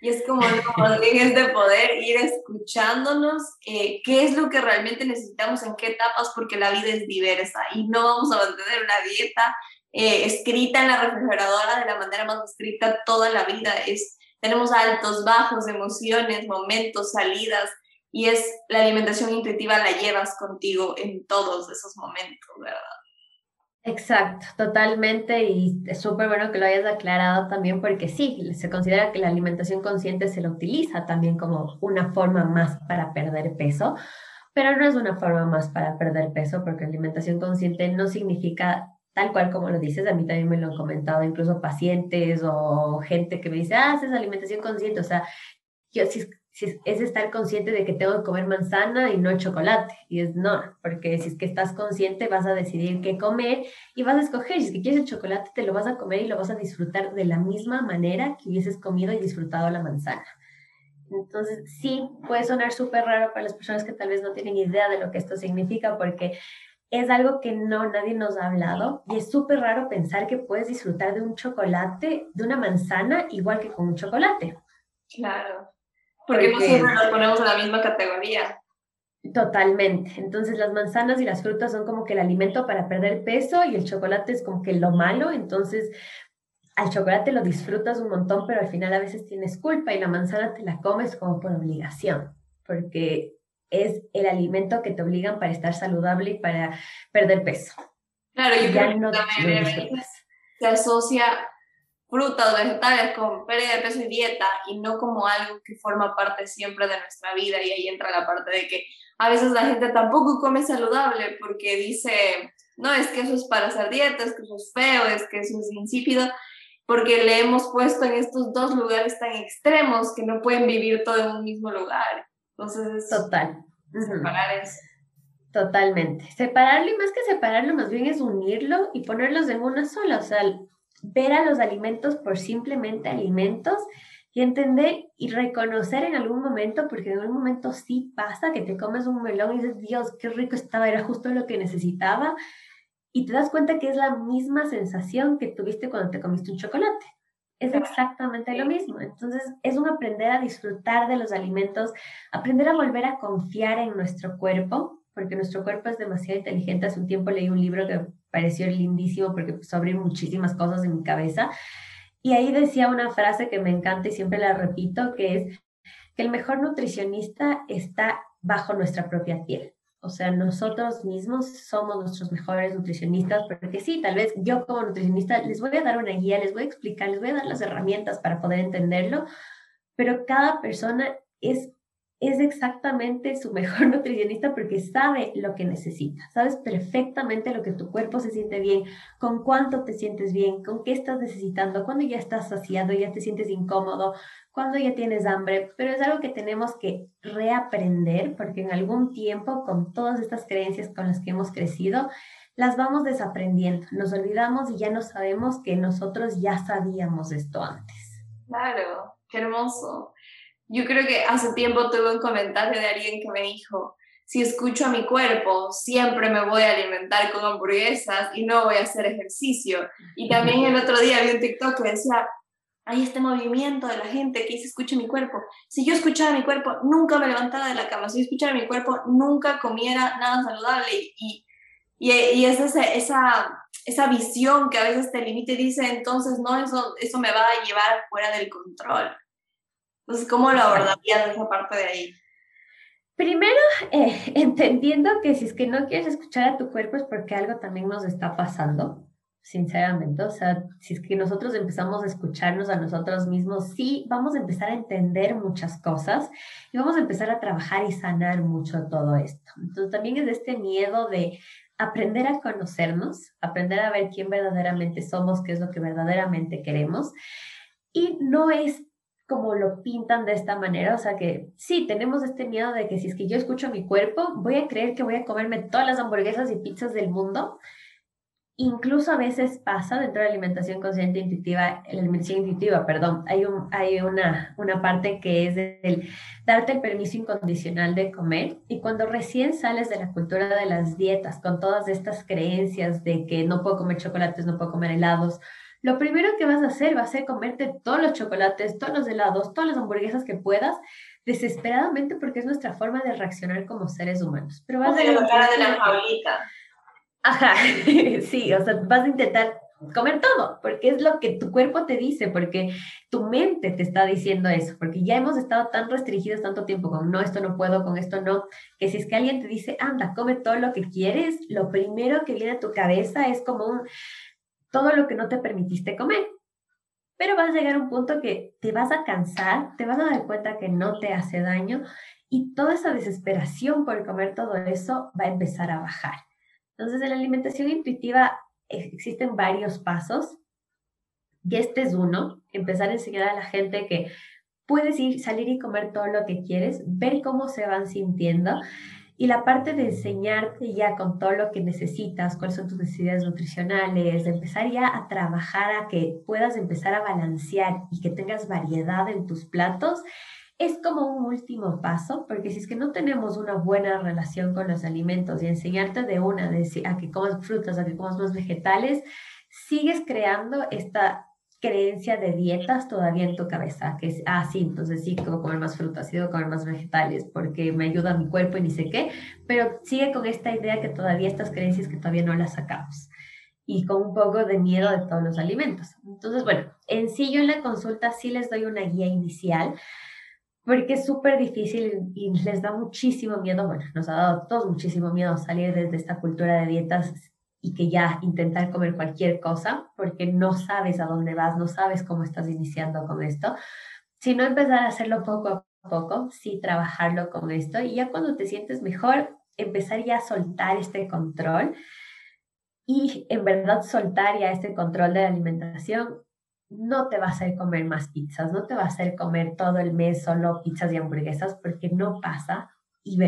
Speaker 1: Y es como, como es de poder ir escuchándonos eh, qué es lo que realmente necesitamos en qué etapas, porque la vida es diversa y no vamos a mantener una dieta eh, escrita en la refrigeradora de la manera más escrita toda la vida. Es, tenemos altos, bajos, emociones, momentos, salidas y es la alimentación intuitiva la llevas contigo en todos esos momentos, ¿verdad?
Speaker 2: Exacto, totalmente y es súper bueno que lo hayas aclarado también porque sí, se considera que la alimentación consciente se lo utiliza también como una forma más para perder peso, pero no es una forma más para perder peso porque alimentación consciente no significa tal cual como lo dices, a mí también me lo han comentado incluso pacientes o gente que me dice, ah, haces alimentación consciente, o sea, yo si es estar consciente de que tengo que comer manzana y no chocolate. Y es no, porque si es que estás consciente vas a decidir qué comer y vas a escoger. Si es que quieres el chocolate, te lo vas a comer y lo vas a disfrutar de la misma manera que hubieses comido y disfrutado la manzana. Entonces, sí, puede sonar súper raro para las personas que tal vez no tienen idea de lo que esto significa, porque es algo que no nadie nos ha hablado y es súper raro pensar que puedes disfrutar de un chocolate, de una manzana, igual que con un chocolate.
Speaker 1: Claro. Porque, no siempre nos ponemos en la misma categoría.
Speaker 2: Totalmente. Entonces las manzanas y las frutas son como que el alimento para perder peso y el chocolate es como que lo malo. Entonces al chocolate lo disfrutas un montón, pero al final a veces tienes culpa y la manzana te la comes como por obligación, porque es el alimento que te obligan para estar saludable y para perder peso.
Speaker 1: Claro, y ya no también se asocia frutas, vegetales con pérdida de peso y dieta y no como algo que forma parte siempre de nuestra vida y ahí entra la parte de que a veces la gente tampoco come saludable porque dice, no, es que eso es para hacer dieta, es que eso es feo, es que eso es insípido, porque le hemos puesto en estos dos lugares tan extremos que no pueden vivir todo en un mismo lugar. Entonces,
Speaker 2: total.
Speaker 1: Separar eso.
Speaker 2: Totalmente. Separarlo y más que separarlo, más bien es unirlo y ponerlos en una sola. O sea, ver a los alimentos por simplemente alimentos y entender y reconocer en algún momento, porque en algún momento sí pasa que te comes un melón y dices, Dios, qué rico estaba, era justo lo que necesitaba, y te das cuenta que es la misma sensación que tuviste cuando te comiste un chocolate. Es exactamente lo mismo. Entonces, es un aprender a disfrutar de los alimentos, aprender a volver a confiar en nuestro cuerpo, porque nuestro cuerpo es demasiado inteligente. Hace un tiempo leí un libro que pareció lindísimo porque empezó a abrir muchísimas cosas en mi cabeza. Y ahí decía una frase que me encanta y siempre la repito, que es que el mejor nutricionista está bajo nuestra propia piel. O sea, nosotros mismos somos nuestros mejores nutricionistas, porque sí, tal vez yo como nutricionista les voy a dar una guía, les voy a explicar, les voy a dar las herramientas para poder entenderlo, pero cada persona es es exactamente su mejor nutricionista porque sabe lo que necesita, sabes perfectamente lo que tu cuerpo se siente bien, con cuánto te sientes bien, con qué estás necesitando, cuando ya estás saciado, ya te sientes incómodo, cuando ya tienes hambre, pero es algo que tenemos que reaprender porque en algún tiempo con todas estas creencias con las que hemos crecido, las vamos desaprendiendo, nos olvidamos y ya no sabemos que nosotros ya sabíamos esto antes.
Speaker 1: Claro, qué hermoso. Yo creo que hace tiempo tuve un comentario de alguien que me dijo, si escucho a mi cuerpo, siempre me voy a alimentar con hamburguesas y no voy a hacer ejercicio. Y también el otro día vi un TikTok que decía, hay este movimiento de la gente que dice, escucha mi cuerpo. Si yo escuchara mi cuerpo, nunca me levantara de la cama. Si yo escuchara mi cuerpo, nunca comiera nada saludable. Y, y, y es esa, esa, esa visión que a veces te limita y dice, entonces, no, eso, eso me va a llevar fuera del control. Entonces, ¿cómo lo abordarías esa parte de ahí?
Speaker 2: Primero, eh, entendiendo que si es que no quieres escuchar a tu cuerpo es porque algo también nos está pasando, sinceramente. O sea, si es que nosotros empezamos a escucharnos a nosotros mismos, sí, vamos a empezar a entender muchas cosas y vamos a empezar a trabajar y sanar mucho todo esto. Entonces, también es este miedo de aprender a conocernos, aprender a ver quién verdaderamente somos, qué es lo que verdaderamente queremos. Y no es como lo pintan de esta manera, o sea que sí, tenemos este miedo de que si es que yo escucho mi cuerpo, voy a creer que voy a comerme todas las hamburguesas y pizzas del mundo. Incluso a veces pasa dentro de la alimentación consciente intuitiva, la alimentación intuitiva, perdón, hay, un, hay una, una parte que es el darte el permiso incondicional de comer y cuando recién sales de la cultura de las dietas con todas estas creencias de que no puedo comer chocolates, no puedo comer helados, lo primero que vas a hacer va a ser comerte todos los chocolates, todos los helados, todas las hamburguesas que puedas, desesperadamente porque es nuestra forma de reaccionar como seres humanos.
Speaker 1: Pero vas a la cara de la jaulita.
Speaker 2: Ajá, sí, o sea, vas a intentar comer todo, porque es lo que tu cuerpo te dice, porque tu mente te está diciendo eso, porque ya hemos estado tan restringidos tanto tiempo con no, esto no puedo, con esto no, que si es que alguien te dice, anda, come todo lo que quieres, lo primero que viene a tu cabeza es como un, todo lo que no te permitiste comer. Pero vas a llegar a un punto que te vas a cansar, te vas a dar cuenta que no te hace daño y toda esa desesperación por comer todo eso va a empezar a bajar. Entonces, en la alimentación intuitiva existen varios pasos y este es uno, empezar a enseñar a la gente que puedes ir, salir y comer todo lo que quieres, ver cómo se van sintiendo y la parte de enseñarte ya con todo lo que necesitas, cuáles son tus necesidades nutricionales, de empezar ya a trabajar a que puedas empezar a balancear y que tengas variedad en tus platos, es como un último paso, porque si es que no tenemos una buena relación con los alimentos y enseñarte de una, de a que comas frutas, a que comas más vegetales, sigues creando esta creencia de dietas todavía en tu cabeza, que es, ah, sí, entonces sí, debo comer más frutas, sí, debo comer más vegetales, porque me ayuda a mi cuerpo y ni sé qué, pero sigue con esta idea que todavía estas creencias que todavía no las sacamos y con un poco de miedo de todos los alimentos. Entonces, bueno, en sí yo en la consulta sí les doy una guía inicial, porque es súper difícil y les da muchísimo miedo, bueno, nos ha dado a todos muchísimo miedo salir desde esta cultura de dietas y que ya intentar comer cualquier cosa porque no sabes a dónde vas, no sabes cómo estás iniciando con esto, sino empezar a hacerlo poco a poco, sí trabajarlo con esto y ya cuando te sientes mejor, empezar ya a soltar este control y en verdad soltar ya este control de la alimentación no te va a hacer comer más pizzas, no te va a hacer comer todo el mes solo pizzas y hamburguesas porque no pasa y,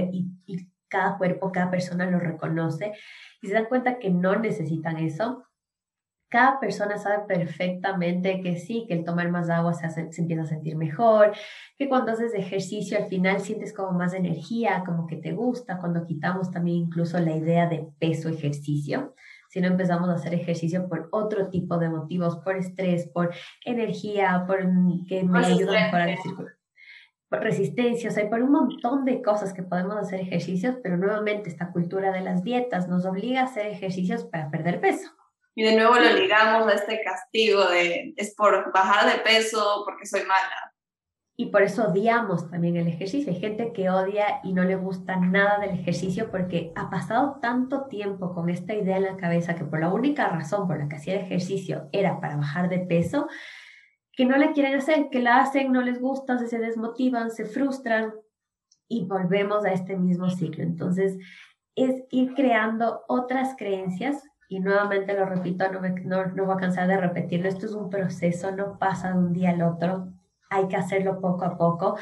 Speaker 2: y, cada cuerpo, cada persona lo reconoce y se dan cuenta que no necesitan eso. Cada persona sabe perfectamente que sí, que el tomar más agua se, hace, se empieza a sentir mejor, que cuando haces ejercicio al final sientes como más energía, como que te gusta, cuando quitamos también incluso la idea de peso ejercicio, si no empezamos a hacer ejercicio por otro tipo de motivos, por estrés, por energía, por que me ayuda a mejorar el círculo resistencia, o sea, hay por un montón de cosas que podemos hacer ejercicios, pero nuevamente esta cultura de las dietas nos obliga a hacer ejercicios para perder peso.
Speaker 1: Y de nuevo lo ligamos a este castigo de es por bajar de peso porque soy mala.
Speaker 2: Y por eso odiamos también el ejercicio. Hay gente que odia y no le gusta nada del ejercicio porque ha pasado tanto tiempo con esta idea en la cabeza que por la única razón por la que hacía ejercicio era para bajar de peso, que no le quieren hacer, que la hacen, no les gusta, se desmotivan, se frustran y volvemos a este mismo ciclo. Entonces, es ir creando otras creencias y nuevamente lo repito, no, me, no, no voy a cansar de repetirlo, esto es un proceso, no pasa de un día al otro, hay que hacerlo poco a poco,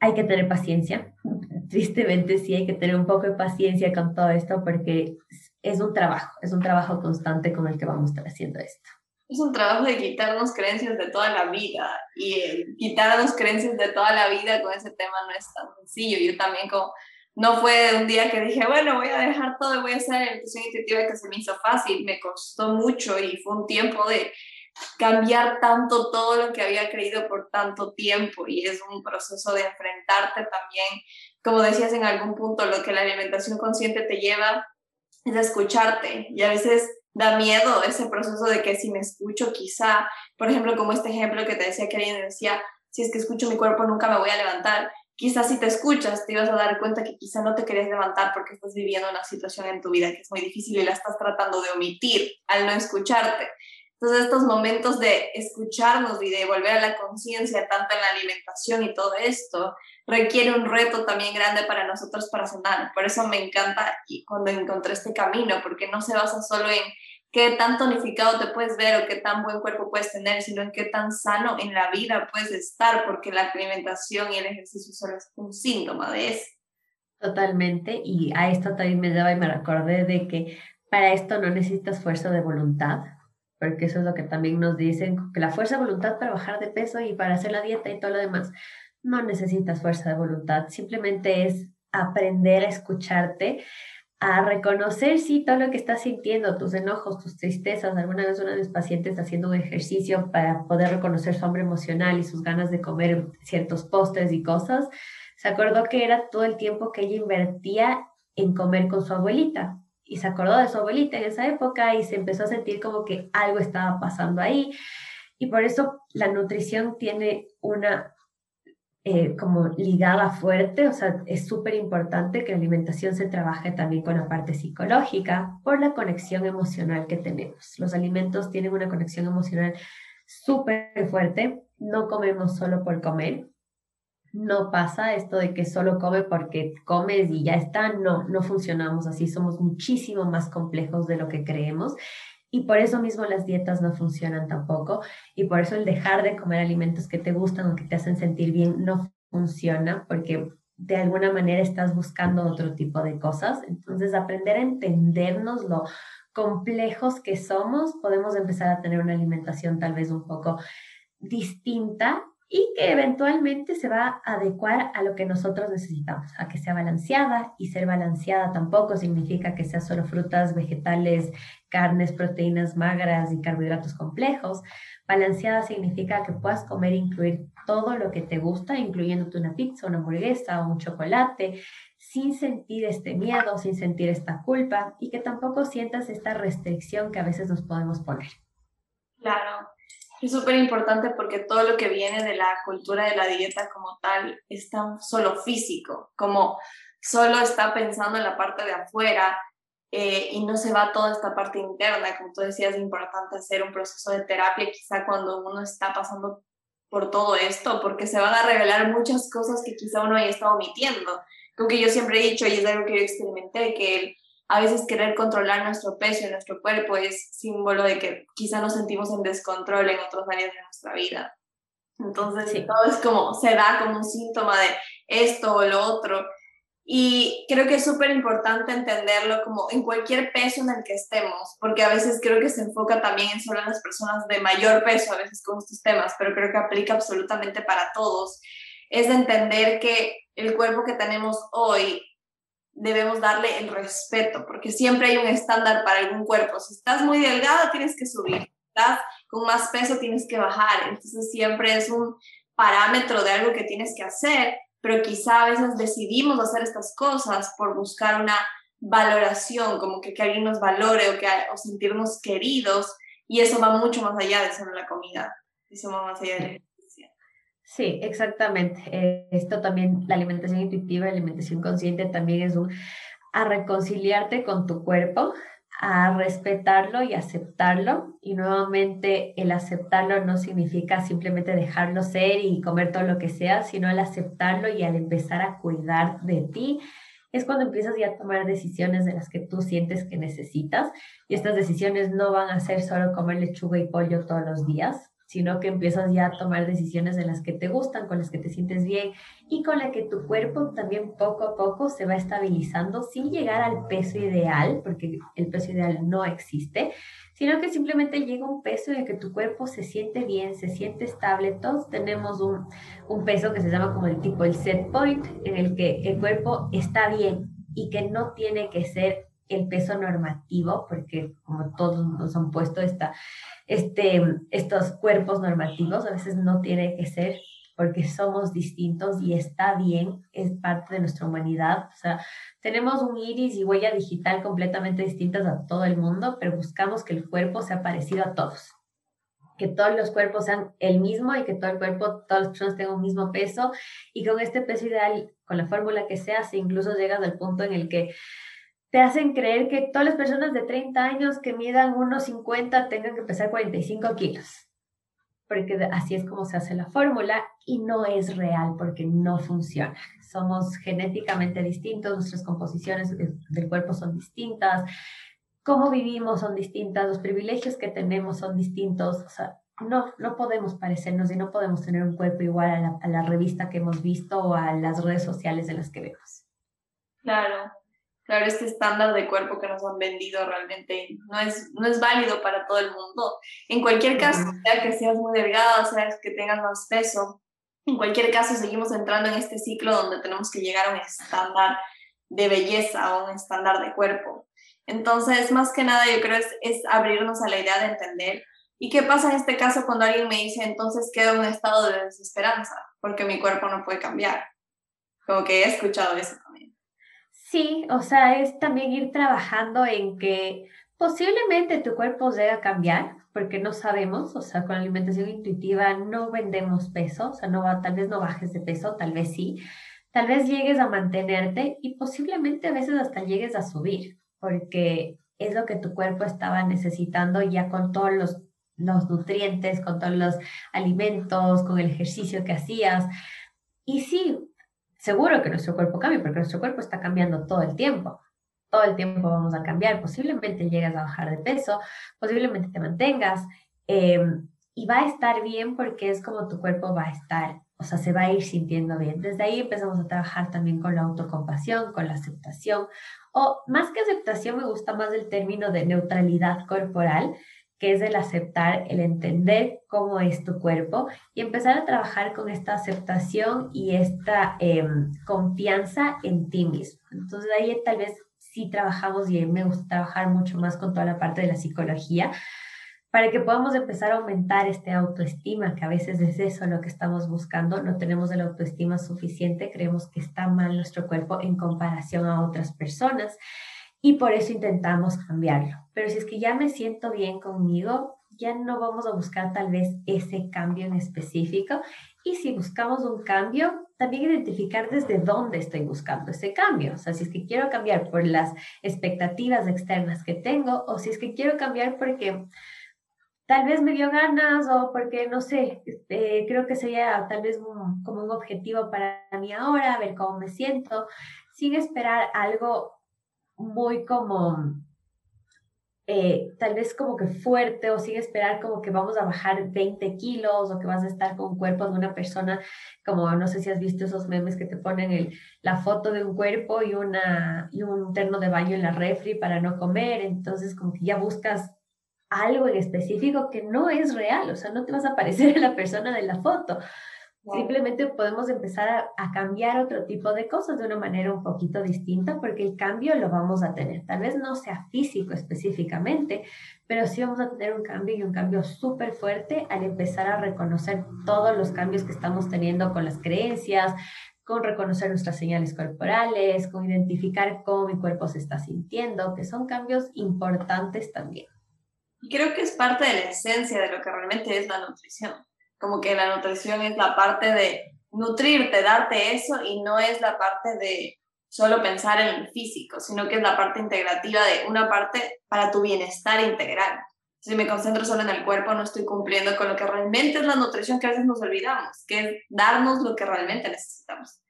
Speaker 2: hay que tener paciencia, tristemente sí hay que tener un poco de paciencia con todo esto porque es un trabajo, es un trabajo constante con el que vamos a estar haciendo esto
Speaker 1: es un trabajo de quitarnos creencias de toda la vida y quitarnos creencias de toda la vida con ese tema no es tan sencillo. Yo también como no fue un día que dije, bueno, voy a dejar todo y voy a hacer la intuitiva que se me hizo fácil, me costó mucho y fue un tiempo de cambiar tanto todo lo que había creído por tanto tiempo y es un proceso de enfrentarte también, como decías en algún punto, lo que la alimentación consciente te lleva es escucharte y a veces da miedo ese proceso de que si me escucho quizá, por ejemplo, como este ejemplo que te decía que alguien decía, si es que escucho mi cuerpo nunca me voy a levantar. Quizás si te escuchas te ibas a dar cuenta que quizá no te querías levantar porque estás viviendo una situación en tu vida que es muy difícil y la estás tratando de omitir al no escucharte. Entonces estos momentos de escucharnos y de volver a la conciencia, tanto en la alimentación y todo esto, requiere un reto también grande para nosotros para sanar. Por eso me encanta cuando encontré este camino, porque no se basa solo en qué tan tonificado te puedes ver o qué tan buen cuerpo puedes tener, sino en qué tan sano en la vida puedes estar, porque la alimentación y el ejercicio solo es un síntoma de eso.
Speaker 2: Totalmente, y a esto también me lleva y me recordé de que para esto no necesitas fuerza de voluntad, porque eso es lo que también nos dicen, que la fuerza de voluntad para bajar de peso y para hacer la dieta y todo lo demás, no necesitas fuerza de voluntad, simplemente es aprender a escucharte, a reconocer, sí, todo lo que estás sintiendo, tus enojos, tus tristezas. Alguna vez una de mis pacientes haciendo un ejercicio para poder reconocer su hambre emocional y sus ganas de comer ciertos postres y cosas, se acordó que era todo el tiempo que ella invertía en comer con su abuelita y se acordó de su abuelita en esa época y se empezó a sentir como que algo estaba pasando ahí. Y por eso la nutrición tiene una eh, como ligada fuerte, o sea, es súper importante que la alimentación se trabaje también con la parte psicológica por la conexión emocional que tenemos. Los alimentos tienen una conexión emocional súper fuerte, no comemos solo por comer, no pasa esto de que solo come porque comes y ya está, no, no funcionamos así, somos muchísimo más complejos de lo que creemos y por eso mismo las dietas no funcionan tampoco y por eso el dejar de comer alimentos que te gustan o que te hacen sentir bien no funciona porque de alguna manera estás buscando otro tipo de cosas. Entonces, aprender a entendernos lo complejos que somos, podemos empezar a tener una alimentación tal vez un poco distinta y que eventualmente se va a adecuar a lo que nosotros necesitamos, a que sea balanceada y ser balanceada tampoco significa que sea solo frutas, vegetales, carnes, proteínas magras y carbohidratos complejos. Balanceada significa que puedas comer e incluir todo lo que te gusta, incluyéndote una pizza, una hamburguesa o un chocolate, sin sentir este miedo, sin sentir esta culpa y que tampoco sientas esta restricción que a veces nos podemos poner.
Speaker 1: Claro, es súper importante porque todo lo que viene de la cultura de la dieta como tal es tan solo físico, como solo está pensando en la parte de afuera eh, y no se va toda esta parte interna. Como tú decías, es importante hacer un proceso de terapia quizá cuando uno está pasando por todo esto, porque se van a revelar muchas cosas que quizá uno haya estado omitiendo. Como que yo siempre he dicho, y es algo que yo experimenté, que el a veces querer controlar nuestro peso y nuestro cuerpo es símbolo de que quizá nos sentimos en descontrol en otras áreas de nuestra vida. Entonces, todo es como, se da como un síntoma de esto o lo otro. Y creo que es súper importante entenderlo como en cualquier peso en el que estemos, porque a veces creo que se enfoca también en solo las personas de mayor peso, a veces con estos temas, pero creo que aplica absolutamente para todos. Es de entender que el cuerpo que tenemos hoy debemos darle el respeto, porque siempre hay un estándar para algún cuerpo. Si estás muy delgada, tienes que subir. Si estás con más peso, tienes que bajar. Entonces siempre es un parámetro de algo que tienes que hacer, pero quizá a veces decidimos hacer estas cosas por buscar una valoración, como que, que alguien nos valore o, que, o sentirnos queridos, y eso va mucho más allá de solo la comida, eso va más allá de
Speaker 2: Sí, exactamente. Eh, esto también, la alimentación intuitiva, la alimentación consciente también es un a reconciliarte con tu cuerpo, a respetarlo y aceptarlo. Y nuevamente el aceptarlo no significa simplemente dejarlo ser y comer todo lo que sea, sino al aceptarlo y al empezar a cuidar de ti. Es cuando empiezas ya a tomar decisiones de las que tú sientes que necesitas. Y estas decisiones no van a ser solo comer lechuga y pollo todos los días, sino que empiezas ya a tomar decisiones de las que te gustan, con las que te sientes bien y con la que tu cuerpo también poco a poco se va estabilizando sin llegar al peso ideal, porque el peso ideal no existe, sino que simplemente llega un peso en el que tu cuerpo se siente bien, se siente estable. Todos tenemos un, un peso que se llama como el tipo el set point, en el que el cuerpo está bien y que no tiene que ser el peso normativo, porque como todos nos han puesto esta, este, estos cuerpos normativos, a veces no tiene que ser porque somos distintos y está bien, es parte de nuestra humanidad. O sea, tenemos un iris y huella digital completamente distintas a todo el mundo, pero buscamos que el cuerpo sea parecido a todos. Que todos los cuerpos sean el mismo y que todo el cuerpo, todas las personas tengan un mismo peso. Y con este peso ideal, con la fórmula que sea, si incluso llegas al punto en el que te hacen creer que todas las personas de 30 años que midan unos 50 tengan que pesar 45 kilos porque así es como se hace la fórmula y no es real porque no funciona. Somos genéticamente distintos, nuestras composiciones del cuerpo son distintas, cómo vivimos son distintas, los privilegios que tenemos son distintos, o sea, no, no podemos parecernos y no podemos tener un cuerpo igual a la, a la revista que hemos visto o a las redes sociales de las que vemos.
Speaker 1: Claro, claro, este estándar de cuerpo que nos han vendido realmente no es, no es válido para todo el mundo. En cualquier caso, sea que seas muy delgada, sea que tengas más peso, en cualquier caso seguimos entrando en este ciclo donde tenemos que llegar a un estándar de belleza o un estándar de cuerpo. Entonces, más que nada, yo creo es, es abrirnos a la idea de entender. ¿Y qué pasa en este caso cuando alguien me dice, entonces quedo en un estado de desesperanza porque mi cuerpo no puede cambiar? Como que he escuchado eso.
Speaker 2: Sí, o sea, es también ir trabajando en que posiblemente tu cuerpo llegue a cambiar, porque no sabemos, o sea, con alimentación intuitiva no vendemos peso, o sea, no va, tal vez no bajes de peso, tal vez sí, tal vez llegues a mantenerte y posiblemente a veces hasta llegues a subir, porque es lo que tu cuerpo estaba necesitando ya con todos los, los nutrientes, con todos los alimentos, con el ejercicio que hacías. Y sí, seguro que nuestro cuerpo cambia, porque nuestro cuerpo está cambiando todo el tiempo. Todo el tiempo vamos a cambiar. Posiblemente llegas a bajar de peso, posiblemente te mantengas em, y va a estar bien porque es como tu cuerpo va a estar, o sea, se va a ir sintiendo bien. Desde ahí empezamos a trabajar también con la autocompasión, con la aceptación, o más que aceptación me gusta más el término de neutralidad corporal, que es el aceptar, el entender cómo es tu cuerpo y empezar a trabajar con esta aceptación y esta em, confianza en ti mismo. Entonces ahí tal vez sí trabajamos y me gusta trabajar mucho más con toda la parte de la psicología para que podamos empezar a aumentar este autoestima, que a veces es eso lo que estamos buscando, no tenemos el autoestima suficiente, creemos que está mal nuestro cuerpo en comparación a otras personas y por eso intentamos cambiarlo. Pero si es que ya me siento bien conmigo, ya no vamos a buscar tal vez ese cambio en específico. Y si buscamos un cambio, también identificar desde dónde estoy buscando ese cambio. O sea, si es que quiero cambiar por las expectativas externas que tengo o si es que quiero cambiar porque tal vez me dio ganas o porque, no sé, eh, creo que sería tal vez como un objetivo para mí ahora, ver cómo me siento, sin esperar algo muy como, eh, tal vez como que fuerte o sin esperar como que vamos a bajar 20 kilos o que vas a estar con un cuerpo de una persona, como no sé si has visto esos memes que te ponen el, la foto de un cuerpo y, una, y un terno de baño en la refri para no comer, entonces como que ya buscas algo en específico que no es real, o sea, no te vas a parecer a la persona de la foto. Simplemente podemos empezar a, cambiar otro tipo de cosas de una manera un poquito distinta porque el cambio lo vamos a tener. Tal vez no sea físico específicamente, pero sí vamos a tener un cambio y un cambio súper fuerte al empezar a reconocer todos los cambios que estamos teniendo con las creencias, con reconocer nuestras señales corporales, con identificar cómo mi cuerpo se está sintiendo, que son cambios importantes también.
Speaker 1: Y creo que es parte de la esencia de lo que realmente es la nutrición como que la nutrición es la parte de nutrirte, darte eso y no es la parte de solo pensar en el físico, sino que es la parte integrativa de una parte para tu bienestar integral. Si me concentro solo en el cuerpo, no estoy cumpliendo con lo que realmente es la nutrición que a veces nos olvidamos, que es darnos lo que realmente necesitamos.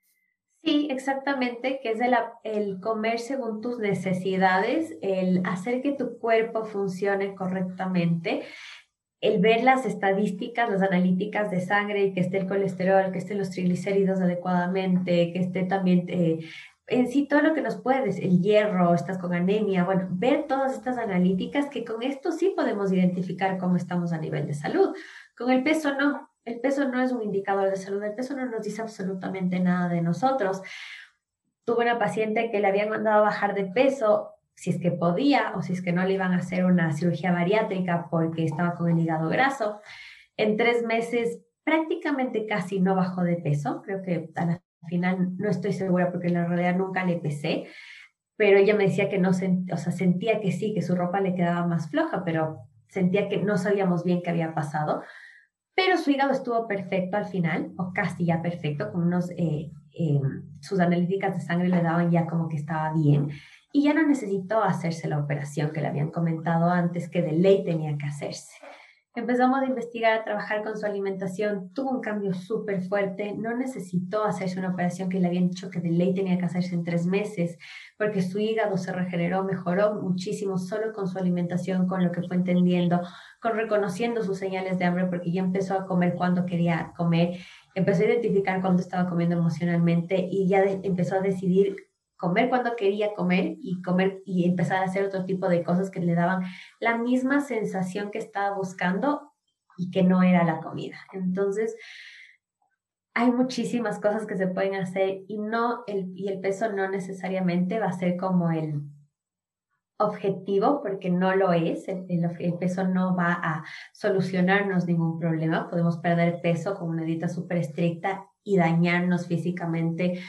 Speaker 2: Sí, exactamente, que es el, el, comer según tus necesidades, el hacer que tu cuerpo funcione correctamente el ver las estadísticas, las analíticas de sangre, que esté el colesterol, que estén los triglicéridos adecuadamente, que esté también eh, en sí todo lo que nos puedes, el hierro, estás con anemia, bueno, ver todas estas analíticas que con esto sí podemos identificar cómo estamos a nivel de salud. Con el peso no, el peso no es un indicador de salud, el peso no nos dice absolutamente nada de nosotros. Tuve una paciente que le habían mandado a bajar de peso si es que podía o si es que no le iban a hacer una cirugía bariátrica porque estaba con el hígado graso. En tres meses prácticamente casi no bajó de peso, creo que a final no estoy segura porque en la realidad nunca le pesé, pero ella me decía que no, o sea, sentía que sí, que su ropa le quedaba más floja, pero sentía que no sabíamos bien qué había pasado. Pero su hígado estuvo perfecto al final, o casi ya perfecto, con unos, eh, em, sus analíticas de sangre le daban ya como que estaba bien y ya no necesitó hacerse la operación que le habían comentado antes que de ley tenía que hacerse. Empezamos a investigar, a trabajar con su alimentación, tuvo un cambio súper fuerte, no necesitó hacerse una operación que le habían dicho que de ley tenía que hacerse en tres meses, porque su hígado se regeneró, mejoró muchísimo solo con su alimentación, con lo que fue entendiendo, con reconociendo sus señales de hambre, porque ya empezó a comer cuando quería comer, empezó a identificar cuando estaba comiendo emocionalmente y ya empezó a decidir comer cuando quería comer y comer y empezar a hacer otro tipo de cosas que le daban la misma sensación que estaba buscando y que no era la comida. Entonces, hay muchísimas cosas que se pueden hacer y no el, y el peso no necesariamente va a ser como el objetivo porque no lo es, el, peso no va a solucionarnos ningún problema, podemos perder peso con una dieta súper estricta y dañarnos físicamente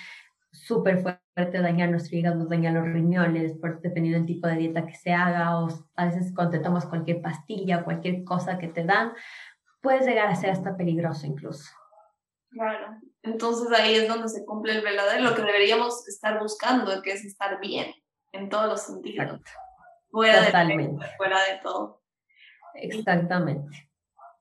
Speaker 2: súper fuerte, dañar nuestro hígado, dañar los riñones, por, dependiendo del tipo de dieta que se haga, o a veces cuando te tomas cualquier pastilla, cualquier cosa que te dan, puedes llegar a ser hasta peligroso incluso.
Speaker 1: Claro, entonces ahí es donde se cumple el verdadero, lo que deberíamos estar buscando, que es estar bien, en todos los sentidos. Fuera Totalmente. De, fuera de todo.
Speaker 2: Exactamente.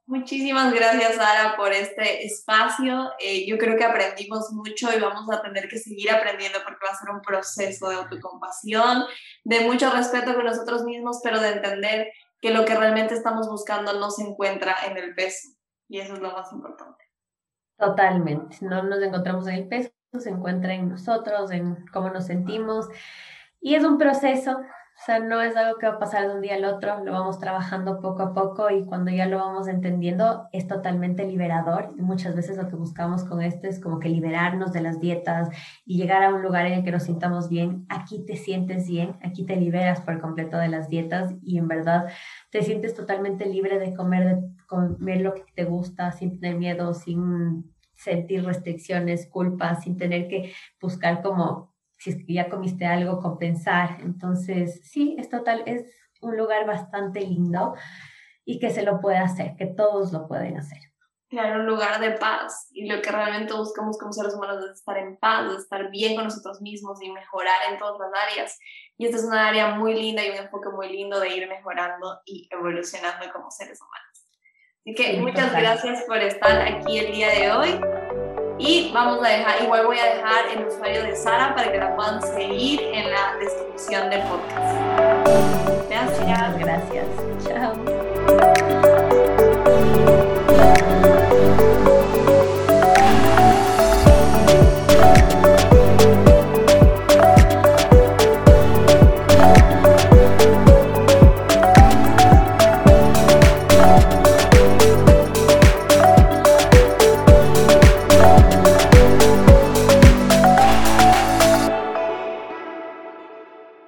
Speaker 1: Muchísimas gracias, Sara, por este espacio. Eh, yo creo que aprendimos mucho y vamos a tener que seguir aprendiendo porque va a ser un proceso de autocompasión, de mucho respeto con nosotros mismos, pero de entender que lo que realmente estamos buscando no se encuentra en el peso. Y eso es lo más importante.
Speaker 2: Totalmente. No nos encontramos en el peso, se encuentra en nosotros, en cómo nos sentimos. Y es un proceso, o sea, no es algo que va a pasar de un día al otro, lo vamos trabajando poco a poco y cuando ya lo vamos entendiendo es totalmente liberador. Muchas veces lo que buscamos con esto es como que liberarnos de las dietas y llegar a un lugar en el que nos sintamos bien. Aquí te sientes bien, aquí te liberas por completo de las dietas y en verdad te sientes totalmente libre de comer, de comer lo que te gusta sin tener miedo, sin sentir restricciones, culpas, sin tener que buscar como si es que ya comiste algo, compensar. Entonces, sí, es total, es un lugar bastante lindo y que se lo puede hacer, que todos lo pueden hacer.
Speaker 1: Claro, un lugar de paz. Y lo que realmente buscamos como seres humanos es estar en paz, estar bien con nosotros mismos y mejorar en todas las áreas. Y esta es una área muy linda y un enfoque muy lindo de ir mejorando y evolucionando como seres humanos. Así que muchas gracias por estar aquí el día de hoy. Y vamos a dejar, igual voy a dejar el usuario de Sara para que la puedan seguir en la descripción del podcast.
Speaker 2: Gracias. Gracias. Chao.